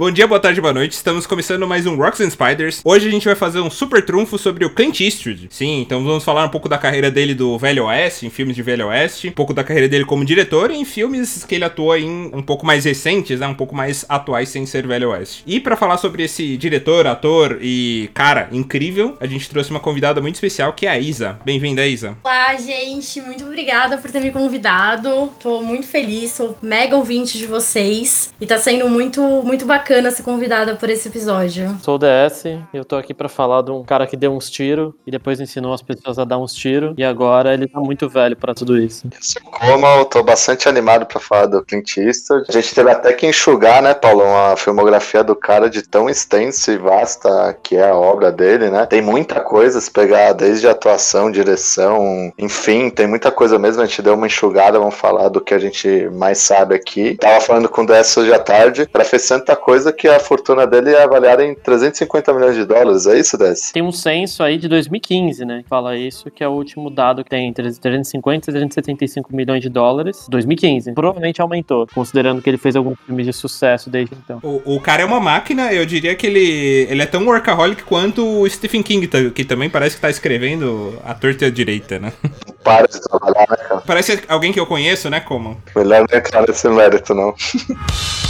Bom dia, boa tarde, boa noite. Estamos começando mais um Rocks and Spiders. Hoje a gente vai fazer um super trunfo sobre o Clint Eastwood. Sim, então vamos falar um pouco da carreira dele do Velho Oeste, em filmes de Velho Oeste, um pouco da carreira dele como diretor e em filmes que ele atua em um pouco mais recentes, né, um pouco mais atuais sem ser Velho Oeste. E para falar sobre esse diretor, ator e cara incrível, a gente trouxe uma convidada muito especial que é a Isa. Bem-vinda, Isa. Olá, gente. Muito obrigada por ter me convidado. Tô muito feliz, sou mega ouvinte de vocês e tá sendo muito muito bacana bacana ser convidada por esse episódio. Sou o DS e eu tô aqui para falar de um cara que deu uns tiros e depois ensinou as pessoas a dar uns tiros e agora ele tá muito velho para tudo isso. Como eu tô bastante animado para falar do Clint Eastwood. A gente teve até que enxugar, né, Paulo, a filmografia do cara de tão extensa e vasta que é a obra dele, né? Tem muita coisa se pegar desde atuação, direção, enfim, tem muita coisa mesmo. A gente deu uma enxugada, vamos falar do que a gente mais sabe aqui. Tava falando com o DS hoje à tarde, para fez tanta coisa coisa que a fortuna dele é avaliada em 350 milhões de dólares, é isso, Dess? Tem um censo aí de 2015, né, que fala isso, que é o último dado que tem entre 350 e 375 milhões de dólares, 2015. Provavelmente aumentou, considerando que ele fez algum filme de sucesso desde então. O, o cara é uma máquina, eu diria que ele, ele é tão workaholic quanto o Stephen King, que também parece que tá escrevendo a torta e a direita, né? Para de trabalhar, né, cara? Parece alguém que eu conheço, né, como? Melhor não entrar nesse mérito, não.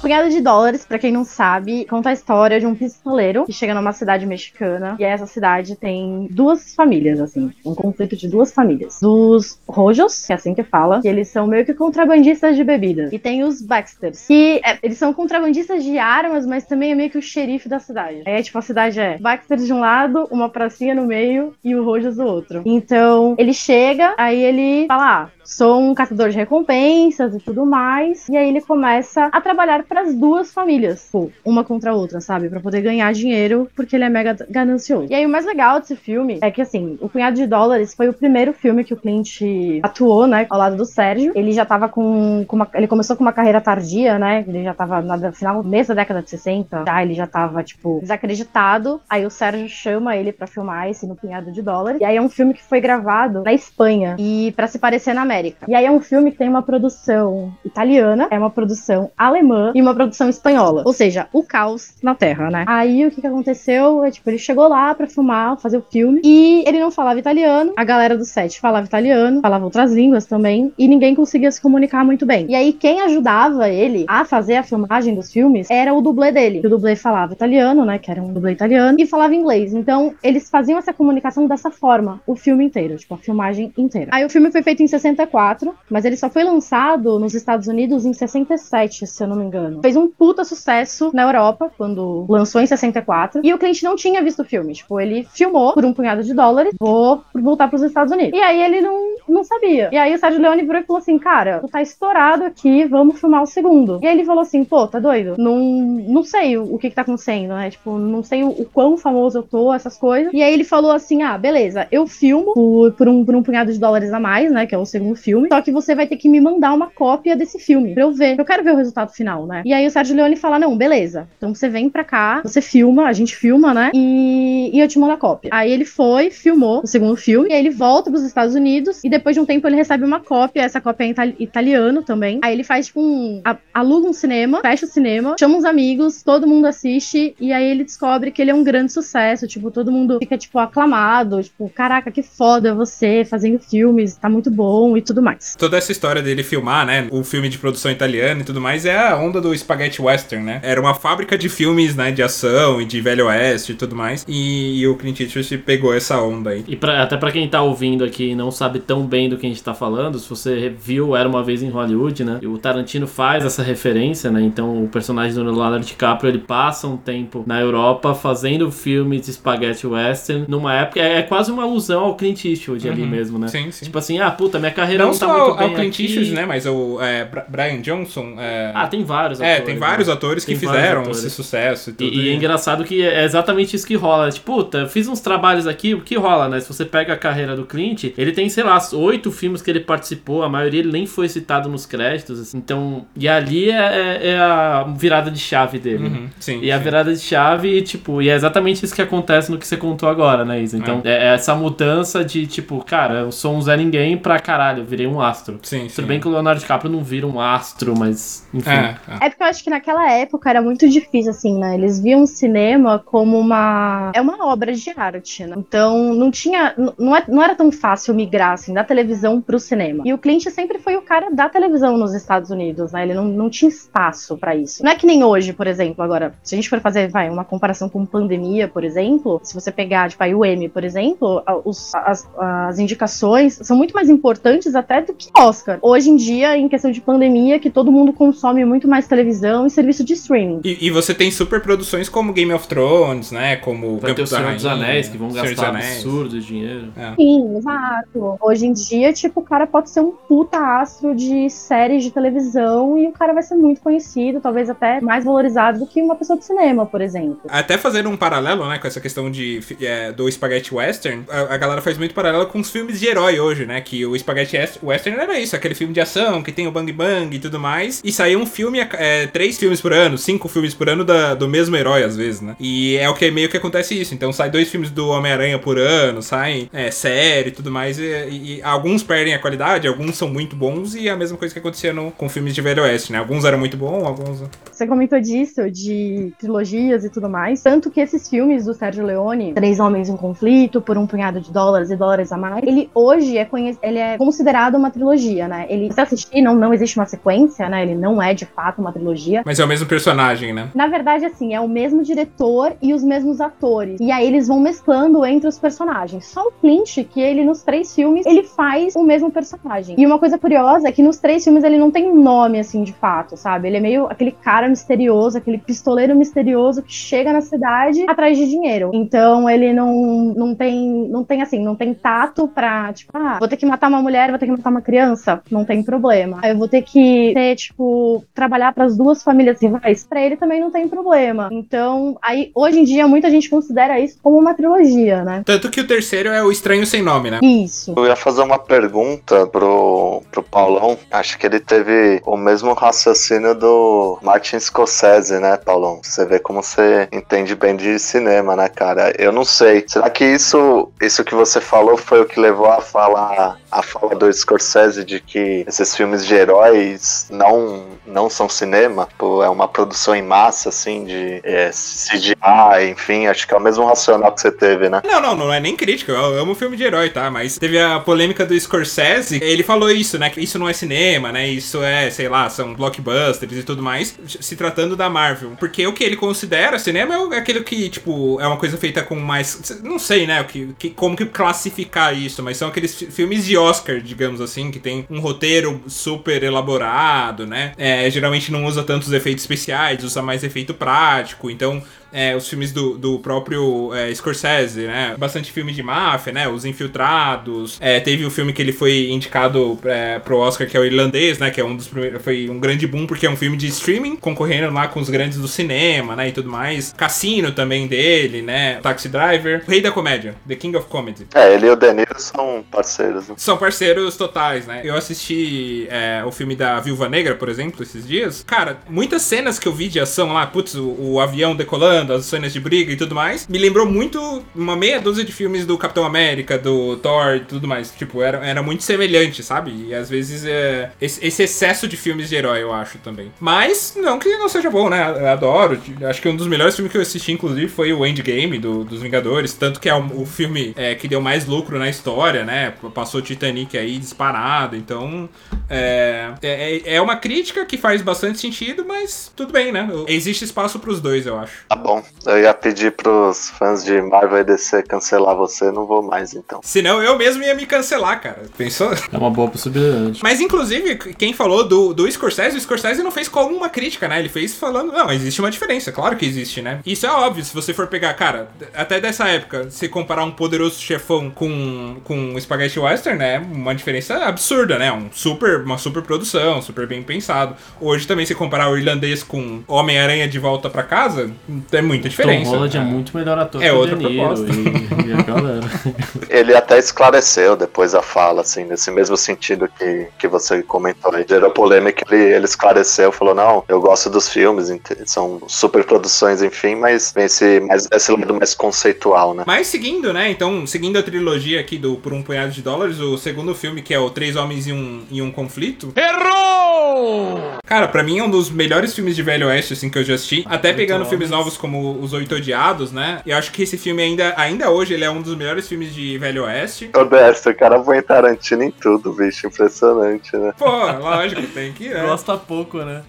Punhado de Dólares, para quem não sabe, conta a história de um pistoleiro que chega numa cidade mexicana e essa cidade tem duas famílias, assim, um conflito de duas famílias. Dos Rojos, que é assim que fala, que eles são meio que contrabandistas de bebidas. E tem os Baxters, que é, eles são contrabandistas de armas, mas também é meio que o xerife da cidade. Aí, tipo, a cidade é Baxters de um lado, uma pracinha no meio e o Rojos do outro. Então, ele chega, aí ele fala, ah, sou um caçador de recompensas e tudo mais. E aí ele começa a trabalhar para as duas famílias, pô, uma contra a outra, sabe? Para poder ganhar dinheiro, porque ele é mega ganancioso. E aí o mais legal desse filme é que, assim, O Cunhado de Dólares foi o primeiro filme que o Clint atuou, né, ao lado do Sérgio. Ele já tava com, com uma, ele começou com uma carreira tardia, né? Ele já tava no final, mês da década de 60, já ele já tava, tipo, desacreditado. Aí o Sérgio chama ele para filmar esse No Cunhado de Dólares. E aí é um filme que foi gravado na Espanha e para se parecer na América. E aí é um filme que tem uma produção italiana, é uma produção alemã uma produção espanhola. Ou seja, o caos na Terra, né? Aí o que, que aconteceu? É, tipo, ele chegou lá pra filmar, fazer o filme, e ele não falava italiano, a galera do set falava italiano, falava outras línguas também, e ninguém conseguia se comunicar muito bem. E aí quem ajudava ele a fazer a filmagem dos filmes era o dublê dele. O dublê falava italiano, né? Que era um dublê italiano, e falava inglês. Então eles faziam essa comunicação dessa forma, o filme inteiro, tipo, a filmagem inteira. Aí o filme foi feito em 64, mas ele só foi lançado nos Estados Unidos em 67, se eu não me engano Fez um puta sucesso na Europa, quando lançou em 64. E o cliente não tinha visto o filme. Tipo, ele filmou por um punhado de dólares, vou voltar pros Estados Unidos. E aí ele não, não sabia. E aí o Sérgio Leone virou e falou assim: Cara, tu tá estourado aqui, vamos filmar o segundo. E aí ele falou assim: Pô, tá doido? Não, não sei o, o que que tá acontecendo, né? Tipo, não sei o, o, quão famoso eu tô, essas coisas. E aí ele falou assim: Ah, beleza, eu filmo por, por, um, por um punhado de dólares a mais, né? Que é o segundo filme. Só que você vai ter que me mandar uma cópia desse filme pra eu ver. Eu quero ver o resultado final, né? E aí o Sérgio Leone fala: não, beleza. Então você vem pra cá, você filma, a gente filma, né? E, e eu te mando a cópia. Aí ele foi, filmou o segundo filme, e aí ele volta pros Estados Unidos, e depois de um tempo ele recebe uma cópia, essa cópia é em itali italiano também. Aí ele faz, tipo, um. Aluga um cinema, fecha o cinema, chama uns amigos, todo mundo assiste, e aí ele descobre que ele é um grande sucesso. Tipo, todo mundo fica, tipo, aclamado, tipo, caraca, que foda você fazendo filmes, tá muito bom e tudo mais. Toda essa história dele filmar, né? O filme de produção italiana e tudo mais é a onda do Spaghetti Spaghetti Western, né? Era uma fábrica de filmes, né, de ação e de velho oeste e tudo mais. E, e o Clint Eastwood pegou essa onda aí. E pra, até para quem tá ouvindo aqui e não sabe tão bem do que a gente tá falando, se você viu Era Uma Vez em Hollywood, né? E o Tarantino faz essa referência, né? Então o personagem do Leonardo DiCaprio, ele passa um tempo na Europa fazendo filmes de spaghetti western, numa época, é, é quase uma alusão ao Clint Eastwood ali mesmo, né? Sim, sim. Tipo assim, ah, puta, minha carreira Não não, tá só muito ao, bem ao Clint aqui. Eastwood, né? Mas o é, Brian Johnson. É, Ah, tem vários é, atores, tem vários né? atores que vários fizeram atores. esse sucesso e tudo. E, e é engraçado que é exatamente isso que rola. Tipo, puta, eu fiz uns trabalhos aqui, o que rola, né? Se você pega a carreira do Clint, ele tem, sei lá, oito filmes que ele participou, a maioria ele nem foi citado nos créditos. assim. Então, e ali é, é- é a virada de chave dele. né? Uhum, sim, E a sim. virada de chave, tipo, e é exatamente isso que acontece no que você contou agora, né, Isa? Então, é, é essa mudança de, tipo, cara, eu sou um Zé Ninguém pra caralho, eu virei um astro. Sim, sim. Tudo bem que o Leonardo DiCaprio não vira um astro, mas, enfim. É, é. É porque eu acho que naquela época era muito difícil, assim, né? Eles viam o cinema como uma. É uma obra de arte, né? Então não tinha. Não, é, não era tão fácil migrar, assim, da televisão pro cinema. E o Clint sempre foi o cara da televisão nos Estados Unidos, né? Ele não, não tinha espaço pra isso. Não é que nem hoje, por exemplo, agora, se a gente for fazer, vai, uma comparação com pandemia, por exemplo, se você pegar, tipo, aí o M, por exemplo, a- os- as, as indicações são muito mais importantes até do que Oscar. Hoje em dia, em questão de pandemia, que todo mundo consome muito mais televisão e serviço de streaming. E, e você tem super produções como Game of Thrones, né? Como Vai ter Campo o da Senhor dos Anéis, que vão Senhor gastar Anéis. absurdo dinheiro. Sim, exato. Hoje em dia, tipo, o cara pode ser um puta astro de séries de televisão e o cara vai ser muito conhecido, talvez até mais valorizado do que uma pessoa de cinema, por exemplo. Até fazendo um paralelo, né, com essa questão de, é, do Spaghetti Western, a, a galera faz muito paralelo com os filmes de herói hoje, né? Que o Spaghetti Est- Western era isso, aquele filme de ação que tem o Bang Bang e tudo mais. E saiu um filme, é, três filmes por ano, cinco filmes por ano da- do mesmo herói, às vezes, né? E é o que meio que acontece isso. Então sai dois filmes do Homem-Aranha por ano, sai é, série e tudo mais. E, e- alguns perdem a qualidade, alguns são muito bons, e é a mesma coisa que acontecia no, com filmes de Velho Oeste, né? Alguns eram muito bons, alguns. Você comentou disso, de trilogias e tudo mais. Tanto que esses filmes do Sérgio Leone, Três Homens em Conflito, por um punhado de dólares e dólares a mais, ele hoje é, ele é considerado uma trilogia, né? Ele, se assistir, não, não existe uma sequência, né? Ele não é de fato uma trilogia. Mas é o mesmo personagem, né? Na verdade, assim, é o mesmo diretor e os mesmos atores. E aí eles vão mesclando entre os personagens. Só o Clint, que ele nos três filmes, ele faz o mesmo personagem. E uma coisa curiosa é que nos três filmes ele não tem nome, assim, de fato, sabe? Ele é meio aquele cara misterioso, aquele pistoleiro misterioso que chega na cidade atrás de dinheiro. Então ele não, não tem, não tem assim, não tem tato pra, tipo, ah, vou ter que matar uma mulher, vou ter que matar uma criança, não tem problema. Eu vou ter que ter, tipo, trabalhar pras duas famílias rivais, pra ele também não tem problema. Então, aí, hoje em dia, muita gente considera isso como uma trilogia, né? Tanto que o terceiro é o Estranho Sem Nome, né? Isso. Eu ia fazer uma pergunta pro, pro Paulão. Acho que ele teve o mesmo raciocínio do Martin Scorsese, né, Paulão? Você vê como você entende bem de cinema, né, cara? Eu não sei. Será que isso, isso que você falou foi o que levou a falar a fala do Scorsese de que esses filmes de heróis não, não são cinema? Pô, é uma produção em massa, assim, de é, CGI, enfim. Acho que é o mesmo racional que você teve, né? Não, não, não é nem crítica, eu amo filme de herói, tá? Mas teve a polêmica do Scorsese, ele falou isso, né? Que isso não é cinema, né? Isso é, sei lá, são blockbusters e tudo mais, se tratando da Marvel. Porque o que ele considera cinema é é aquele que, tipo, é uma coisa feita com mais. Não sei, né? O que, que- como que classificar isso, mas são aqueles fi- filmes de Oscar, digamos assim, que tem um roteiro super elaborado, né? É, geralmente não usa tantos efeitos especiais, usa mais efeito prático, então é, os filmes do, do próprio é, Scorsese, né? Bastante filme de máfia, né? Os Infiltrados. É, teve o filme que ele foi indicado é, pro Oscar, que é o Irlandês, né? Que é um dos primeiros. Foi um grande boom, porque é um filme de streaming, concorrendo lá com os grandes do cinema, né? E tudo mais. Cassino também dele, né? Taxi Driver. O Rei da Comédia, The King of Comedy. É, ele e o De Niro são parceiros. né? São parceiros totais, né? Eu assisti é, o filme da Viúva Negra, por exemplo, esses dias. Cara, muitas cenas que eu vi de ação lá, putz, o, o avião decolando, as cenas de briga e tudo mais, me lembrou muito uma meia dúzia de filmes do Capitão América, do Thor e tudo mais. Tipo, era, era muito semelhante, sabe? E às vezes é, esse, esse excesso de filmes de herói, eu acho também. Mas, não que não seja bom, né? Eu adoro. Acho que um dos melhores filmes que eu assisti, inclusive, foi o Endgame do, dos Vingadores. Tanto que é o, o filme é, que deu mais lucro na história, né? Passou Titanic aí disparado. Então, é, é, é uma crítica que faz bastante sentido, mas tudo bem, né? Existe espaço pros dois, eu acho. Tá bom. Bom. Eu ia pedir pros fãs de Marvel e DC cancelar você, não vou mais então. Senão eu mesmo ia me cancelar, cara. Pensou? É uma boa possibilidade. Mas, inclusive, quem falou do, do Scorsese, o Scorsese não fez como uma crítica, né? Ele fez falando, não, existe uma diferença, claro que existe, né? Isso é óbvio, se você for pegar, cara, até dessa época, se comparar um poderoso chefão com, com um Spaghetti Western, né? Uma diferença absurda, né? Um super, uma super produção, super bem pensado. Hoje também, se comparar o irlandês com Homem-Aranha de volta pra casa, é muita diferença. Tom Holland é né? muito melhor ator É que o outra De Niro proposta. e, e a galera. Ele até esclareceu depois a fala, assim, nesse mesmo sentido que, que você comentou. aí. Gerou polêmica, ele, ele esclareceu, falou, não, eu gosto dos filmes, são super produções, enfim, mas vem esse, mais, esse lado mais conceitual, né? Mas seguindo, né? Então, seguindo a trilogia aqui do Por um Punhado de Dólares, o segundo filme, que é o Três Homens em um, em um Conflito. Errou! Cara, pra mim é um dos melhores filmes de Velho Oeste, assim, que eu já assisti. Até pegando filmes novos como Os Oito Odiados, né? Eu acho que esse filme ainda, ainda hoje, ele é um dos melhores filmes de Velho Oeste. O Dexter, o cara põe Tarantino em tudo, bicho, impressionante, né? Pô, lógico, tem que, né? Gosta pouco, né?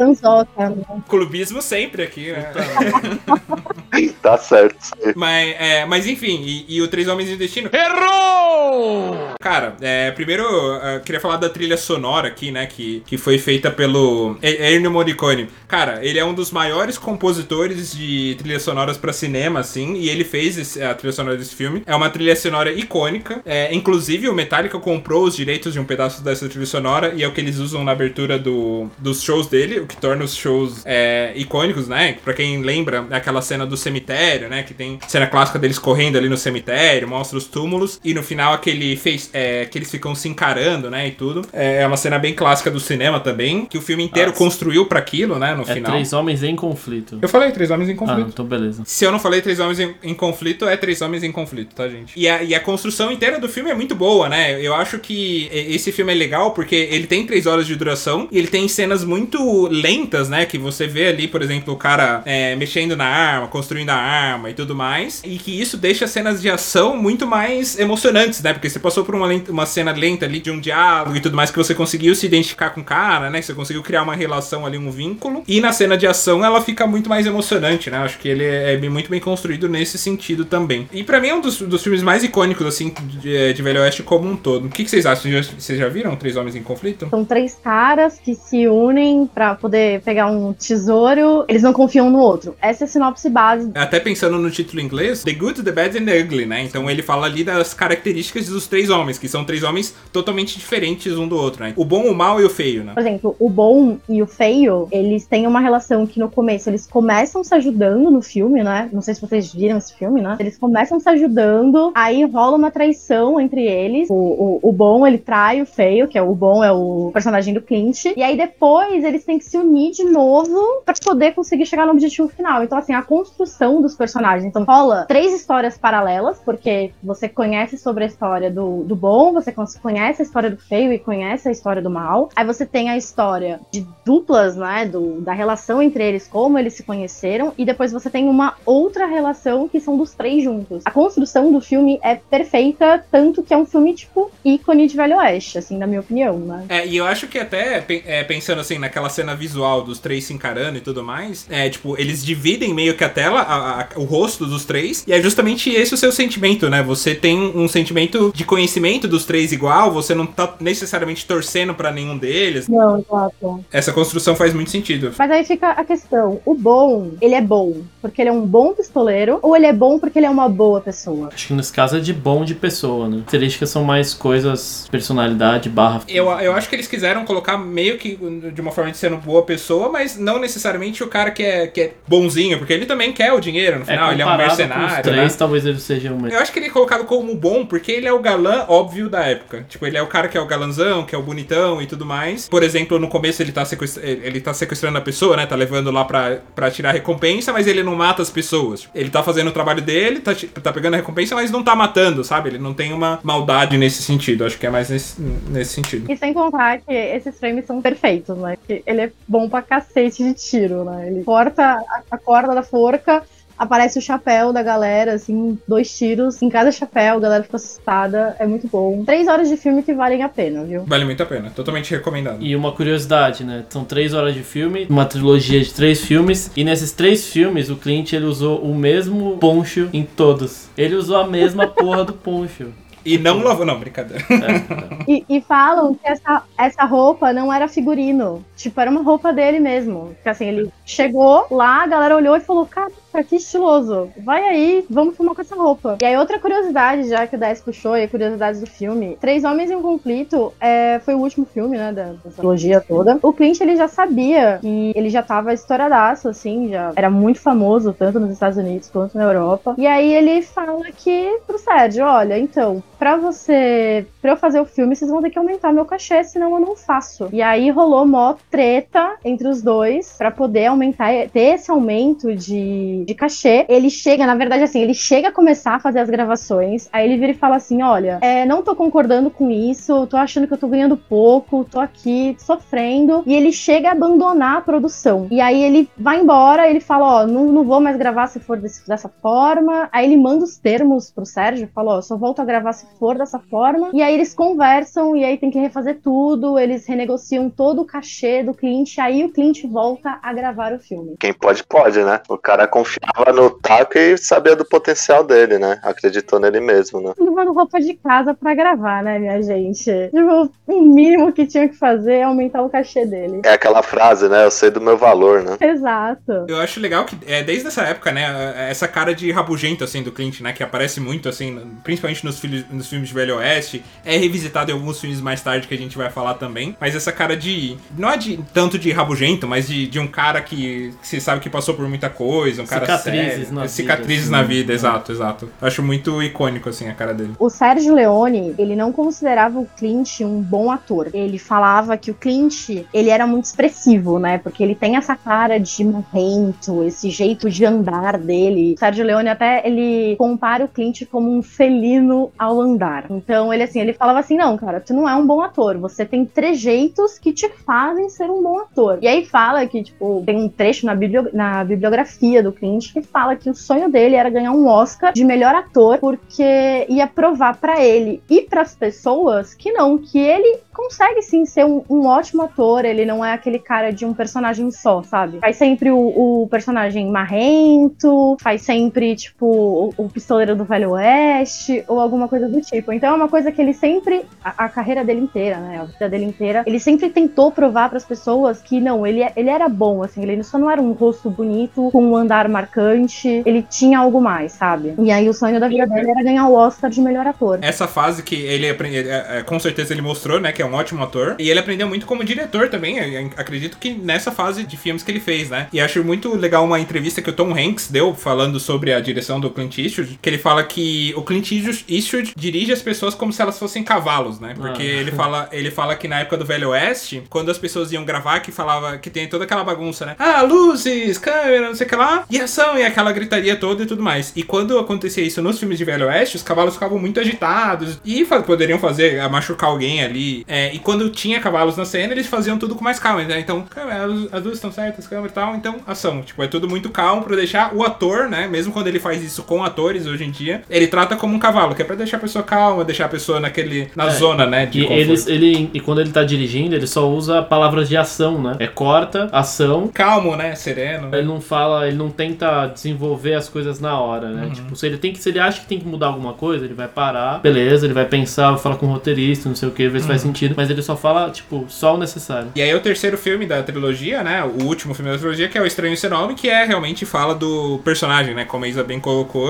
Clubismo sempre aqui, né? Tá certo. Mas, é, mas enfim, e, e o Três Homens em Destino. Errou! Cara, é, primeiro eu queria falar da trilha sonora aqui, né? Que, que foi feita pelo E- Ennio Morricone. Cara, ele é um dos maiores compositores de trilhas sonoras pra cinema, assim, e ele fez esse- a trilha sonora desse filme. É uma trilha sonora icônica. É, inclusive, o Metallica comprou os direitos de um pedaço dessa trilha sonora, e é o que eles usam na abertura do, dos shows dele, o que torna os shows é, icônicos, né? Pra quem lembra, é aquela cena do cemitério, né? Que tem cena clássica deles correndo ali no cemitério, mostra os túmulos, e no final aquele fez, é, que eles ficam se encarando, né? E tudo. É uma cena bem clássica do cinema também, que o filme inteiro Nossa. construiu pra aquilo, né? No É final. três homens em conflito. Eu falei Três Homens em Ah, Conflito. Então beleza. Se eu não falei Três Homens em, em Conflito, é Três Homens em Conflito, tá, gente? E a, e a construção inteira do filme é muito boa, né? Eu acho que esse filme é legal porque ele tem três horas de duração e ele tem cenas muito lentas, né? Que você vê ali, por exemplo, o cara é, mexendo na arma, construindo a arma e tudo mais. E que isso deixa as cenas de ação muito mais emocionantes, né? Porque você passou por uma, lenta- uma cena lenta ali de um diálogo e tudo mais que você conseguiu se identificar com o cara, né? Que você conseguiu criar uma relação ali, um vínculo. E na cena de ação ela fica muito mais emocionante, né? Acho que ele é bem- muito bem construído nesse sentido também. E pra mim é um dos, dos filmes mais icônicos, assim, de, de Velho Oeste como um todo. O que, que vocês acham? Vocês já, vocês já viram Três Homens em Conflito? São três caras que se unem pra poder pegar um tesouro. Eles não confiam no outro. Essa é a sinopse base. Até pensando no título em inglês, The Good, The Bad and The Ugly, né? Então ele fala ali das características dos três homens, que são três homens totalmente diferentes um do outro, né? O bom, o mal e o feio, né? Por exemplo, o bom e o feio, eles têm uma relação que no começo eles começam se ajudando no filme, né? Não sei se vocês viram esse filme, né? Eles começam se ajudando, aí rola uma traição entre eles. O, o, o bom, ele trai o feio, que é o bom, é o personagem do Clint. E aí depois eles têm que se unir de novo pra poder conseguir chegar no objetivo final. Então, assim, a construção dos personagens. Então, rola três histórias paralelas, porque você conhece sobre a história do, do bom, você con- conhece a história do feio e conhece a história do mal. Aí você tem a história de duplas, né? Do, da relação entre eles, como eles se conheceram. E depois você tem uma outra relação que são dos três juntos. A construção do filme é perfeita, tanto que é um filme, tipo, ícone de Velho Oeste, assim, na minha opinião, né? É, e eu acho que até é, pensando assim naquela cena visual dos três se encarando e tudo mais, é tipo, eles dividem meio que a tela, a- a- o rosto dos três, e é justamente esse o seu sentimento, né? Você tem um sentimento de conhecimento dos três igual, você não tá necessariamente torcendo pra nenhum deles. Não, exato. Essa construção faz muito sentido. Mas aí fica a questão: o bom, ele é bom porque ele é um bom pistoleiro, ou ele é bom porque ele é uma boa pessoa? Acho que nesse caso é de bom de pessoa, né? Características são mais coisas, personalidade, barra. Eu, eu acho que eles quiseram colocar meio que de uma forma de sendo boa pessoa, mas não necessariamente o cara que é, que é bonzinho, porque ele também quer o dinheiro no final, ele é um comparado com mercenário. Os né? três, talvez ele seja um. Eu acho que ele é colocado como bom porque ele é o galã óbvio da época. Tipo, ele é o cara que é o galanzão, que é o bonitão e tudo mais. Por exemplo, no começo ele tá, sequestra... ele tá sequestrando a pessoa, né? Tá levando lá pra, pra tirar a recompensa, mas ele não mata as pessoas. Ele tá fazendo o trabalho dele, tá, tá pegando a recompensa, mas não tá matando, sabe? Ele não tem uma maldade nesse sentido. Acho que é mais nesse, nesse sentido. E sem contar que esses frames são perfeitos, né? Que ele é bom pra cacete de tiro, né? Ele corta a corda da forca, aparece o chapéu da galera, assim, dois tiros em cada chapéu, a galera fica assustada. É muito bom. Três horas de filme que valem a pena, viu? Vale muito a pena, totalmente recomendado. E uma curiosidade, né? São três horas de filme, uma trilogia de três filmes, e nesses três filmes o Clint ele usou o mesmo poncho em todos. Ele usou a mesma porra do poncho. E não lavou, não, brincadeira. É, E, e falam que essa, essa roupa não era figurino. Tipo, era uma roupa dele mesmo. Que assim, ele chegou lá, a galera olhou e falou: Cara, que estiloso. Vai aí, vamos filmar com essa roupa. E aí, outra curiosidade, já que o 10 puxou, e curiosidade do filme: Três Homens em um Conflito é, foi o último filme, né, da, trilogia toda. O Clint, ele já sabia que ele já tava estouradaço, assim, já era muito famoso, tanto nos Estados Unidos quanto na Europa. E aí, ele fala que pro Sérgio: Olha, então, pra você. Pra eu fazer o filme, vocês vão ter que aumentar meu cachê, senão eu não faço. E aí rolou mó treta entre os dois pra poder aumentar, ter esse aumento de, de cachê. Ele chega, na verdade, assim, ele chega a começar a fazer as gravações, aí ele vira e fala assim: olha, é, não tô concordando com isso, tô achando que eu tô ganhando pouco, tô aqui sofrendo. E ele chega a abandonar a produção. E aí ele vai embora, ele fala: ó, não, não vou mais gravar se for desse- dessa forma. Aí ele manda os termos pro Sérgio, fala: ó, só volto a gravar se for dessa forma. E aí eles conversam, e aí tem que refazer tudo, eles renegociam todo o cachê do Clint, aí o Clint volta a gravar o filme. Quem pode, pode, né? O cara confiava no Taco e sabia do potencial dele, né? Acreditou nele mesmo, né? levando roupa de casa pra gravar, né, minha gente? Tipo, o mínimo que tinha que fazer é aumentar o cachê dele. É aquela frase, né? Eu sei do meu valor, né? Exato. Eu acho legal que, é, desde essa época, né, essa cara de rabugento, assim, do Clint, né, que aparece muito, assim, principalmente nos, fili- nos filmes de Velho Oeste, é revisitado em alguns filmes mais tarde que a gente vai falar também, mas essa cara de, não é de tanto de rabugento, mas de, de um cara que, que você sabe que passou por muita coisa, um cara Cicatrizes sério, na cicatrizes vida, na assim, vida, né? exato, exato. Eu acho muito icônico, assim, a cara dele. O Sérgio Leone, ele não considerava o Clint um bom ator. Ele falava que o Clint, ele era muito expressivo, né? Porque ele tem essa cara de marrento, esse jeito de andar dele. O Sérgio Leone até, ele compara o Clint como um felino ao andar. Então, ele assim, ele falava assim, não, cara, tu não é um bom ator. Você tem trejeitos que te fazem ser um bom ator. E aí fala que, tipo, tem um trecho na, biblio- na bibliografia do Clint que fala que o sonho dele era ganhar um Oscar de melhor ator, porque ia provar pra ele e pras pessoas que não, que ele consegue sim ser um, um ótimo ator, ele não é aquele cara de um personagem só, sabe? Faz sempre o, o personagem marrento, faz sempre, tipo, o, o pistoleiro do Velho Oeste, ou alguma coisa do tipo. Então é uma coisa que ele sempre, a, a carreira dele inteira, né, a vida dele inteira, ele sempre tentou provar pras pessoas que não, ele, é- ele era bom, assim, ele só não era um rosto bonito, com um andar marcante, ele tinha algo mais, sabe? E aí o sonho da vida dele era ganhar o Oscar de melhor ator. Essa fase que ele aprende, é, é, com certeza ele mostrou, né, que é um ótimo ator. E ele aprendeu muito como diretor também. eu- acredito que nessa fase de filmes que ele fez, né? E acho muito legal uma entrevista que o Tom Hanks deu falando sobre a direção do Clint Eastwood, que ele fala que o Clint Eastwood- dirige as pessoas como se elas fossem cavalos, né? Porque Ah. ele fala, ele fala que na época do Velho Oeste, quando as pessoas iam gravar, que falava que tem toda aquela bagunça, né? Ah, luzes, câmera, não sei o que lá, e ação, e aquela gritaria toda e tudo mais. E quando acontecia isso nos filmes de Velho Oeste, os cavalos ficavam muito agitados e fa- poderiam fazer, a machucar alguém ali. É, e quando tinha cavalos na cena, eles faziam tudo com mais calma, né? Então, as, as luzes estão certas, câmera e tal, então ação. Tipo, é tudo muito calmo pra deixar o ator, né? Mesmo quando ele faz isso com atores hoje em dia, ele trata como um cavalo, que é pra deixar a pessoa calma, deixar a pessoa naquele, na É, zona, né? De E, eles, ele, e quando ele tá dirigindo, ele só usa palavras de ação, né? É corta, ação. Calmo, né? Sereno. Ele não fala, ele não tenta desenvolver as coisas na hora, né? Uhum. Tipo, se ele tem que, se ele acha que tem que mudar alguma coisa, ele vai parar, beleza, ele vai pensar, vai falar com o roteirista, não sei o que, ver se Uhum. faz sentido, mas ele só fala, tipo, só o necessário. E aí o terceiro filme da trilogia, né? O último filme da trilogia, que é o Estranho Sem Nome, que é realmente fala do personagem, né? Como a Isa bem colocou,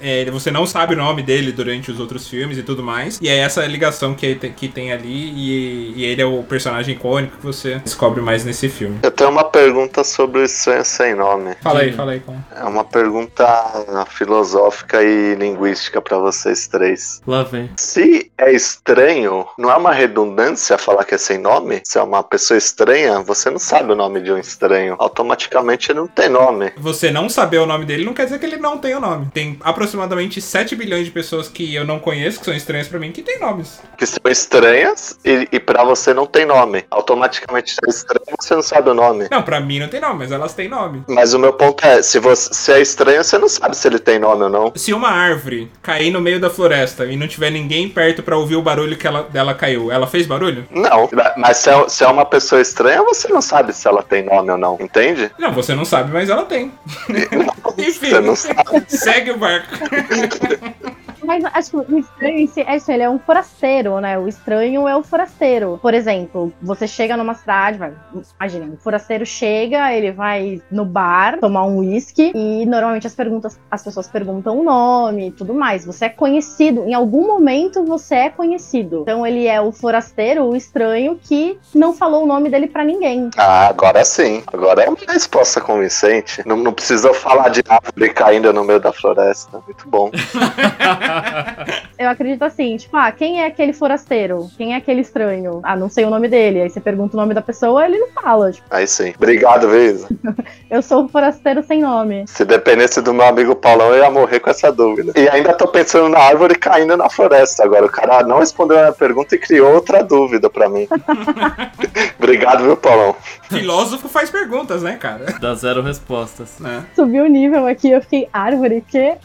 é, você não sabe o nome dele durante os outros filmes e tudo mais. E é essa ligação que, tem- que tem ali, e, e ele é o personagem icônico que você descobre mais nesse filme. Eu tenho uma pergunta sobre o sonho sem nome. Fala aí, Sim. Fala aí. Como... É uma pergunta filosófica e linguística pra vocês três. Lá vem. Se é estranho, não é uma redundância falar que é sem nome? Se é uma pessoa estranha, você não sabe o nome de um estranho. Automaticamente ele não tem nome. Você não saber o nome dele não quer dizer que ele não tem o nome. Tem aproximadamente 7 bilhões de pessoas que eu não conheço, que são estranhas pra mim, que tem nomes. Que são estranhas e, e para você não tem nome. Automaticamente se é estranho, você não sabe o nome. Não, pra mim não tem nome, mas elas têm nome. Mas o meu ponto é, é, se, você, se é estranho, você não sabe se ele tem nome ou não. Se uma árvore cair no meio da floresta e não tiver ninguém perto pra ouvir o barulho que ela, dela caiu, ela fez barulho? Não, mas se é, se é uma pessoa estranha, você não sabe se ela tem nome ou não, entende? Não, você não sabe, mas ela tem. Enfim, Você não sabe. segue o barco. Mas acho que o estranho é isso, ele é um forasteiro, né? O estranho é o forasteiro. Por exemplo, você chega numa cidade, vai, imagina, o forasteiro chega, ele vai no bar tomar um uísque e normalmente as perguntas, as pessoas perguntam o nome e tudo mais. Você é conhecido, em algum momento você é conhecido. Então ele é o forasteiro, o estranho que não falou o nome dele pra ninguém. Ah, agora sim. Agora é uma resposta convincente. Não, não precisa falar de árvore caindo no meio da floresta. Muito bom. Eu acredito assim, tipo, ah, quem é aquele forasteiro? Quem é aquele estranho? Ah, não sei o nome dele. Aí você pergunta o nome da pessoa, ele não fala. Tipo, Aí sim. Obrigado, Visa. eu sou o forasteiro sem nome. Se dependesse do meu amigo Paulão, eu ia morrer com essa dúvida. E ainda tô pensando na árvore caindo na floresta. Agora, o cara não respondeu a minha pergunta e criou outra dúvida pra mim. Obrigado, viu, Paulão? Filósofo faz perguntas, né, cara? Dá zero respostas. Né? Subiu o nível aqui, eu fiquei, árvore, que? É?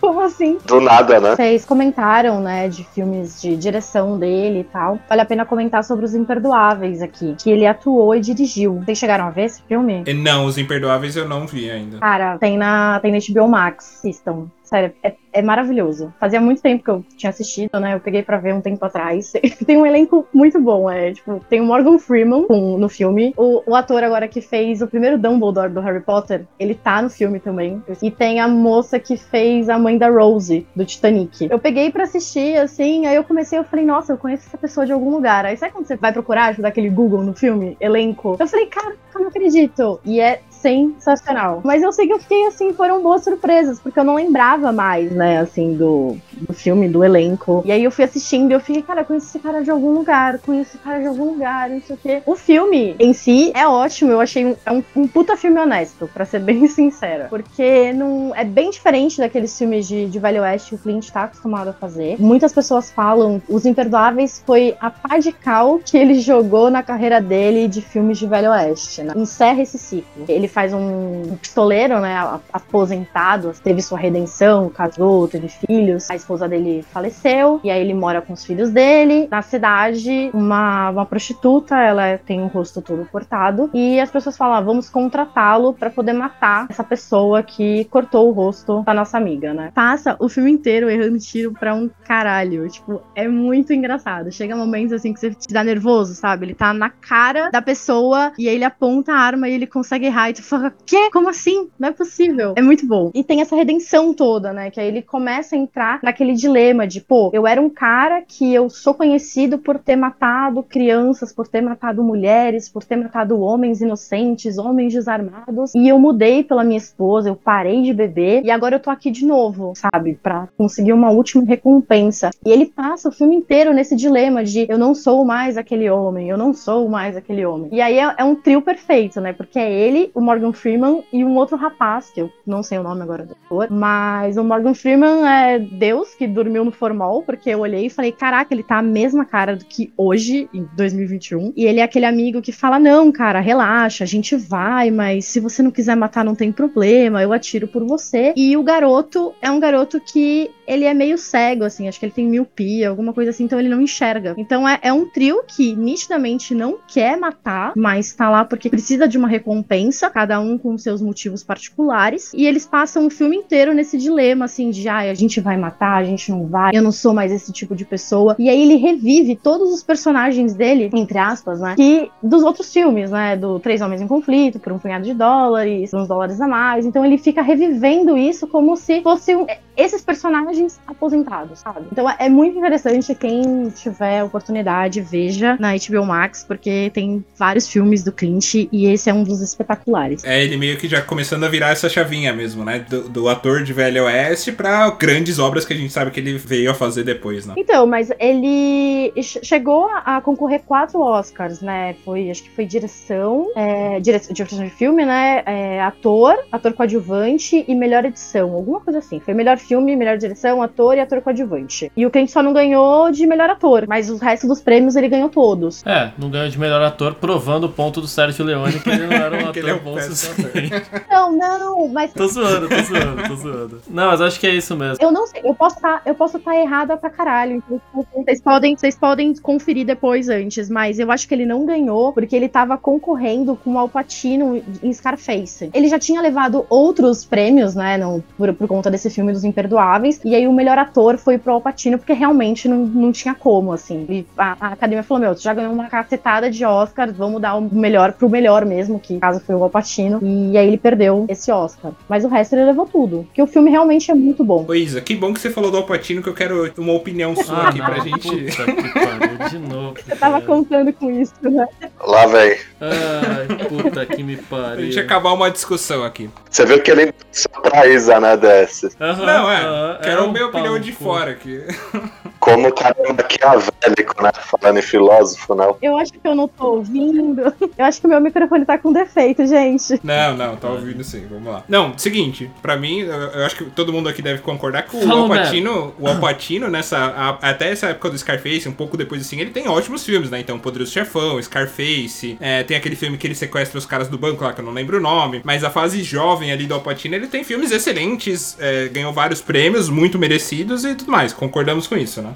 Como assim? Do nada, né? Vocês comentaram, né, de filmes de direção dele e tal. Vale a pena comentar sobre Os Imperdoáveis aqui, que ele atuou e dirigiu. Vocês chegaram a ver esse filme? E Não, os imperdoáveis eu não vi ainda. Cara, tem na, tem na HBO Max, assistam. Sério, é, é maravilhoso. Fazia muito tempo que eu tinha assistido, né? Eu peguei pra ver um tempo atrás. tem um elenco muito bom, é. Tipo, tem o Morgan Freeman com- no filme. O, o ator agora que fez o primeiro Dumbledore do Harry Potter, ele tá no filme também. E tem a moça que fez a mãe da Rose, do Titanic. Eu peguei pra assistir, assim, aí eu comecei, eu falei, nossa, eu conheço essa pessoa de algum lugar. Aí sabe quando você vai procurar, dar aquele Google no filme, elenco? Eu falei, cara, eu não acredito. E é sensacional. Mas eu sei que eu fiquei assim, foram boas surpresas, porque eu não lembrava mais, né, assim, do, do filme, do elenco. E aí eu fui assistindo e eu fiquei, cara, conheço esse cara de algum lugar, conheço esse cara de algum lugar, não sei o quê. O filme em si é ótimo, eu achei um, é um, um puta filme honesto, pra ser bem sincera. Porque não, é bem diferente daqueles filmes de, de Velho Oeste que o Clint tá acostumado a fazer. Muitas pessoas falam, Os Imperdoáveis foi a pá de cal que ele jogou na carreira dele de filmes de Velho Oeste, né? Encerra esse ciclo. Ele faz um pistoleiro, né, aposentado, teve sua redenção, casou, teve filhos, a esposa dele faleceu, e aí ele mora com os filhos dele. Na cidade, uma, uma prostituta, ela tem o rosto todo cortado, e as pessoas falam, ah, vamos contratá-lo pra poder matar essa pessoa que cortou o rosto da nossa amiga, né? Passa o filme inteiro errando tiro pra um caralho, tipo, é muito engraçado. Chega momentos assim que você te dá nervoso, sabe? Ele tá na cara da pessoa e aí ele aponta a arma e ele consegue errar e tu fala, quê? Como assim? Não é possível. É muito bom. E tem essa redenção toda, né? Que aí ele começa a entrar naquele dilema de, pô, eu era um cara que eu sou conhecido por ter matado crianças, por ter matado mulheres, por ter matado homens inocentes, homens desarmados, e eu mudei pela minha esposa, eu parei de beber e agora eu tô aqui de novo, sabe? Pra conseguir uma última recompensa. E ele passa o filme inteiro nesse dilema de eu não sou mais aquele homem, eu não sou mais aquele homem. E aí é, é um trio perfeito, né? Porque é ele, o Morgan Freeman e um outro rapaz, que eu não sei o nome agora do ator, mas o Morgan Freeman é Deus que dormiu no formol, porque eu olhei e falei, caraca, ele tá a mesma cara do que hoje, em 2021. E ele é aquele amigo que fala, não, cara, relaxa, a gente vai, mas se você não quiser matar, não tem problema, eu atiro por você. E o garoto é um garoto que ele é meio cego, assim, acho que ele tem miopia, alguma coisa assim, então ele não enxerga. Então é, é um trio que nitidamente não quer matar, mas tá lá porque precisa de uma recompensa, cada um com seus motivos particulares. E eles passam o filme inteiro nesse dilema, assim, de ai, a gente vai matar, a gente não vai, eu não sou mais esse tipo de pessoa. E aí ele revive todos os personagens dele, entre aspas, né? Que dos outros filmes, né? Do Três Homens em Conflito, por um punhado de dólares, uns dólares a mais. Então ele fica revivendo isso como se fosse um, esses personagens aposentados, sabe? Então é muito interessante quem tiver oportunidade, veja na HBO Max, porque tem vários filmes do Clint e esse é um dos espetaculares. É ele meio que já começando a virar essa chavinha mesmo, né? Do, do ator de Velho Oeste pra grandes obras que a gente sabe que ele veio a fazer depois, né? Então, mas ele che- chegou a concorrer quatro Oscars, né? Foi, acho que foi direção, é, dire- direção de filme, né? É, ator, ator coadjuvante e melhor edição, alguma coisa assim. Foi melhor filme, melhor direção, ator e ator coadjuvante. E o Clint só não ganhou de melhor ator, mas o resto dos prêmios ele ganhou todos. É, não ganhou de melhor ator, provando o ponto do Sérgio Leone que ele não era um ele é ator um bom suficiente. Não, não, mas Tô zoando, tô zoando, tô zoando. Não, mas acho que é isso mesmo. eu não sei, eu posso estar, eu posso estar errada pra caralho. Então, vocês podem, vocês podem conferir depois antes, mas eu acho que ele não ganhou porque ele tava concorrendo com o Al Pacino em Scarface. Ele já tinha levado outros prêmios, né, não, por, por conta desse filme dos Imperdoáveis, e aí o melhor ator foi pro Al Pacino porque realmente não, não tinha como, assim. E a, a academia falou: Meu, tu já ganhou uma cacetada de Oscar, vamos dar o melhor pro melhor mesmo, que no caso foi o Al Pacino, e aí ele perdeu esse Oscar. Mas o resto ele levou tudo, porque o filme realmente é muito bom. Ô Isa, que bom que você falou do Alpatino, que eu quero uma opinião sua aqui pra gente. Puta que pariu, de novo. Eu tava contando com isso, né? Lá, velho. Ai, puta que me pariu. gente acabar uma discussão aqui. Você viu que ele só pra Isa, né, DS? Aham, Não, é. aham, Quero um a minha opinião de fora aqui. Como o cara é maquiavélico, né? Falando em filósofo, não. Eu acho que eu não tô ouvindo. Eu acho que o meu microfone tá com defeito, gente. Não, não, tá ouvindo sim, vamos lá. Não, seguinte, pra mim, eu, eu acho que todo mundo aqui deve concordar que o Alpatino, o Alpatino, nessa, a- até essa época do Scarface, um pouco depois assim, ele tem ótimos filmes, né? Então, Poderoso Chefão, Scarface, é, tem aquele filme que ele sequestra os caras do banco lá, que eu não lembro o nome, mas a fase jovem ali do Alpatino, ele tem filmes excelentes, é, ganhou vários prêmios, muito merecidos e tudo mais, concordamos com isso, né?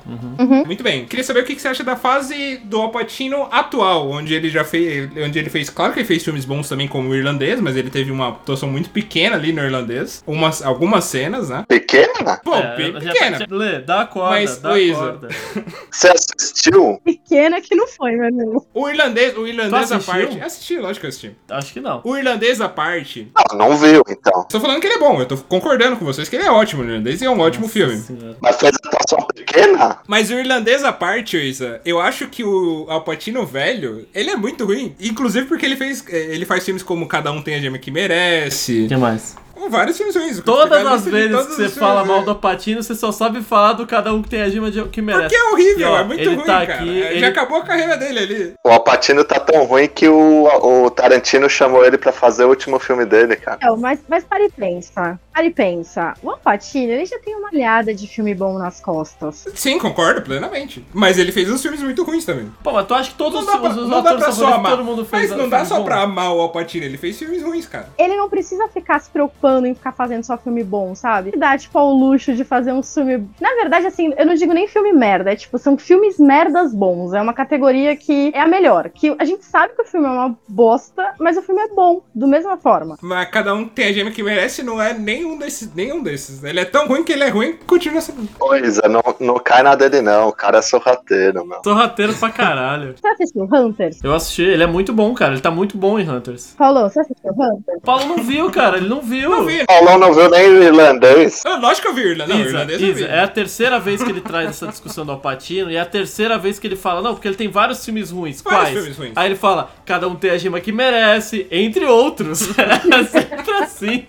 Muito bem. Queria saber o que você acha da fase do Alpatino atual, onde ele já fez, onde ele fez, claro que ele fez filmes bons também como o irlandês, mas ele teve uma atuação muito pequena ali no irlandês, umas algumas cenas, né? Pequena? Pô, É, bem já- pequena. já- Lê, dá a corda, Mas, dá a Luísa, corda. Você assistiu? Pequena que não foi, meu amigo. O irlandês, o irlandês Tu à assistiu? parte, assisti, lógico que eu assisti. Acho que não. O irlandês à parte, Não, não viu, então. tô falando que ele é bom, eu tô concordando com vocês que ele é ótimo, o irlandês é um ótimo filme. Senhora. Mas fez atuação pequena? Mas o irlandês à parte, Isa, eu acho que o Alpatino velho, ele é muito ruim. Inclusive porque ele fez. eh, Ele faz filmes como Cada Um Tem a Gema que Merece. O que mais? Com vários filmes ruins. Todas as vezes todos que você fala mal do Patino, você só sabe falar do cada um que tem a gema de- que merece. Porque é horrível, E, ó, é muito ele ruim, tá cara. aqui, ele- Já acabou a carreira dele ali. O Alpatino tá tão ruim que o, o Tarantino chamou ele pra fazer o último filme dele, cara. Não, mas, mas para e pensa. Para e pensa. O Alpatino, ele já tem uma olhada de filme bom nas costas. Sim, concordo plenamente. Mas ele fez uns filmes muito ruins também. Pô, mas tu acha que todos Não dá pra, os, os não atores só amar. todo mundo fez Mas não dá só bom? pra amar o Alpatino, ele fez filmes ruins, cara. Ele não precisa ficar se preocupando em ficar fazendo só filme bom, sabe? Ele dá, tipo, ao luxo de fazer um filme. Na verdade, assim, eu não digo nem filme merda, é tipo, são filmes merdas bons. É uma categoria que é a melhor. Que a gente sabe que o filme é uma bosta, mas o filme é bom, do mesma forma. Mas cada um tem a gema que merece, não é nenhum desses. Nenhum desses. Ele é tão ruim que ele é ruim, continua sendo. Coisa, não, não cai na dele, não. O cara é sorrateiro, meu. Sorrateiro pra caralho. Você assistiu Hunters? Eu assisti, ele é muito bom, cara. Ele tá muito bom em Hunters. Paulo, você assistiu Hunters? O Paulo não viu, cara. Ele não viu. Não vi. Paulão não viu nem o irlandês. Ah, Lógico que eu vi o Irlandês. Não, o Isa, irlandês eu Isa, vi. é a terceira vez que ele traz essa discussão do Alpatino e é a terceira vez que ele fala, não, porque ele tem vários filmes ruins. Vários Quais? filmes ruins. Aí ele fala, cada um tem a gema que merece, entre outros. é sempre assim.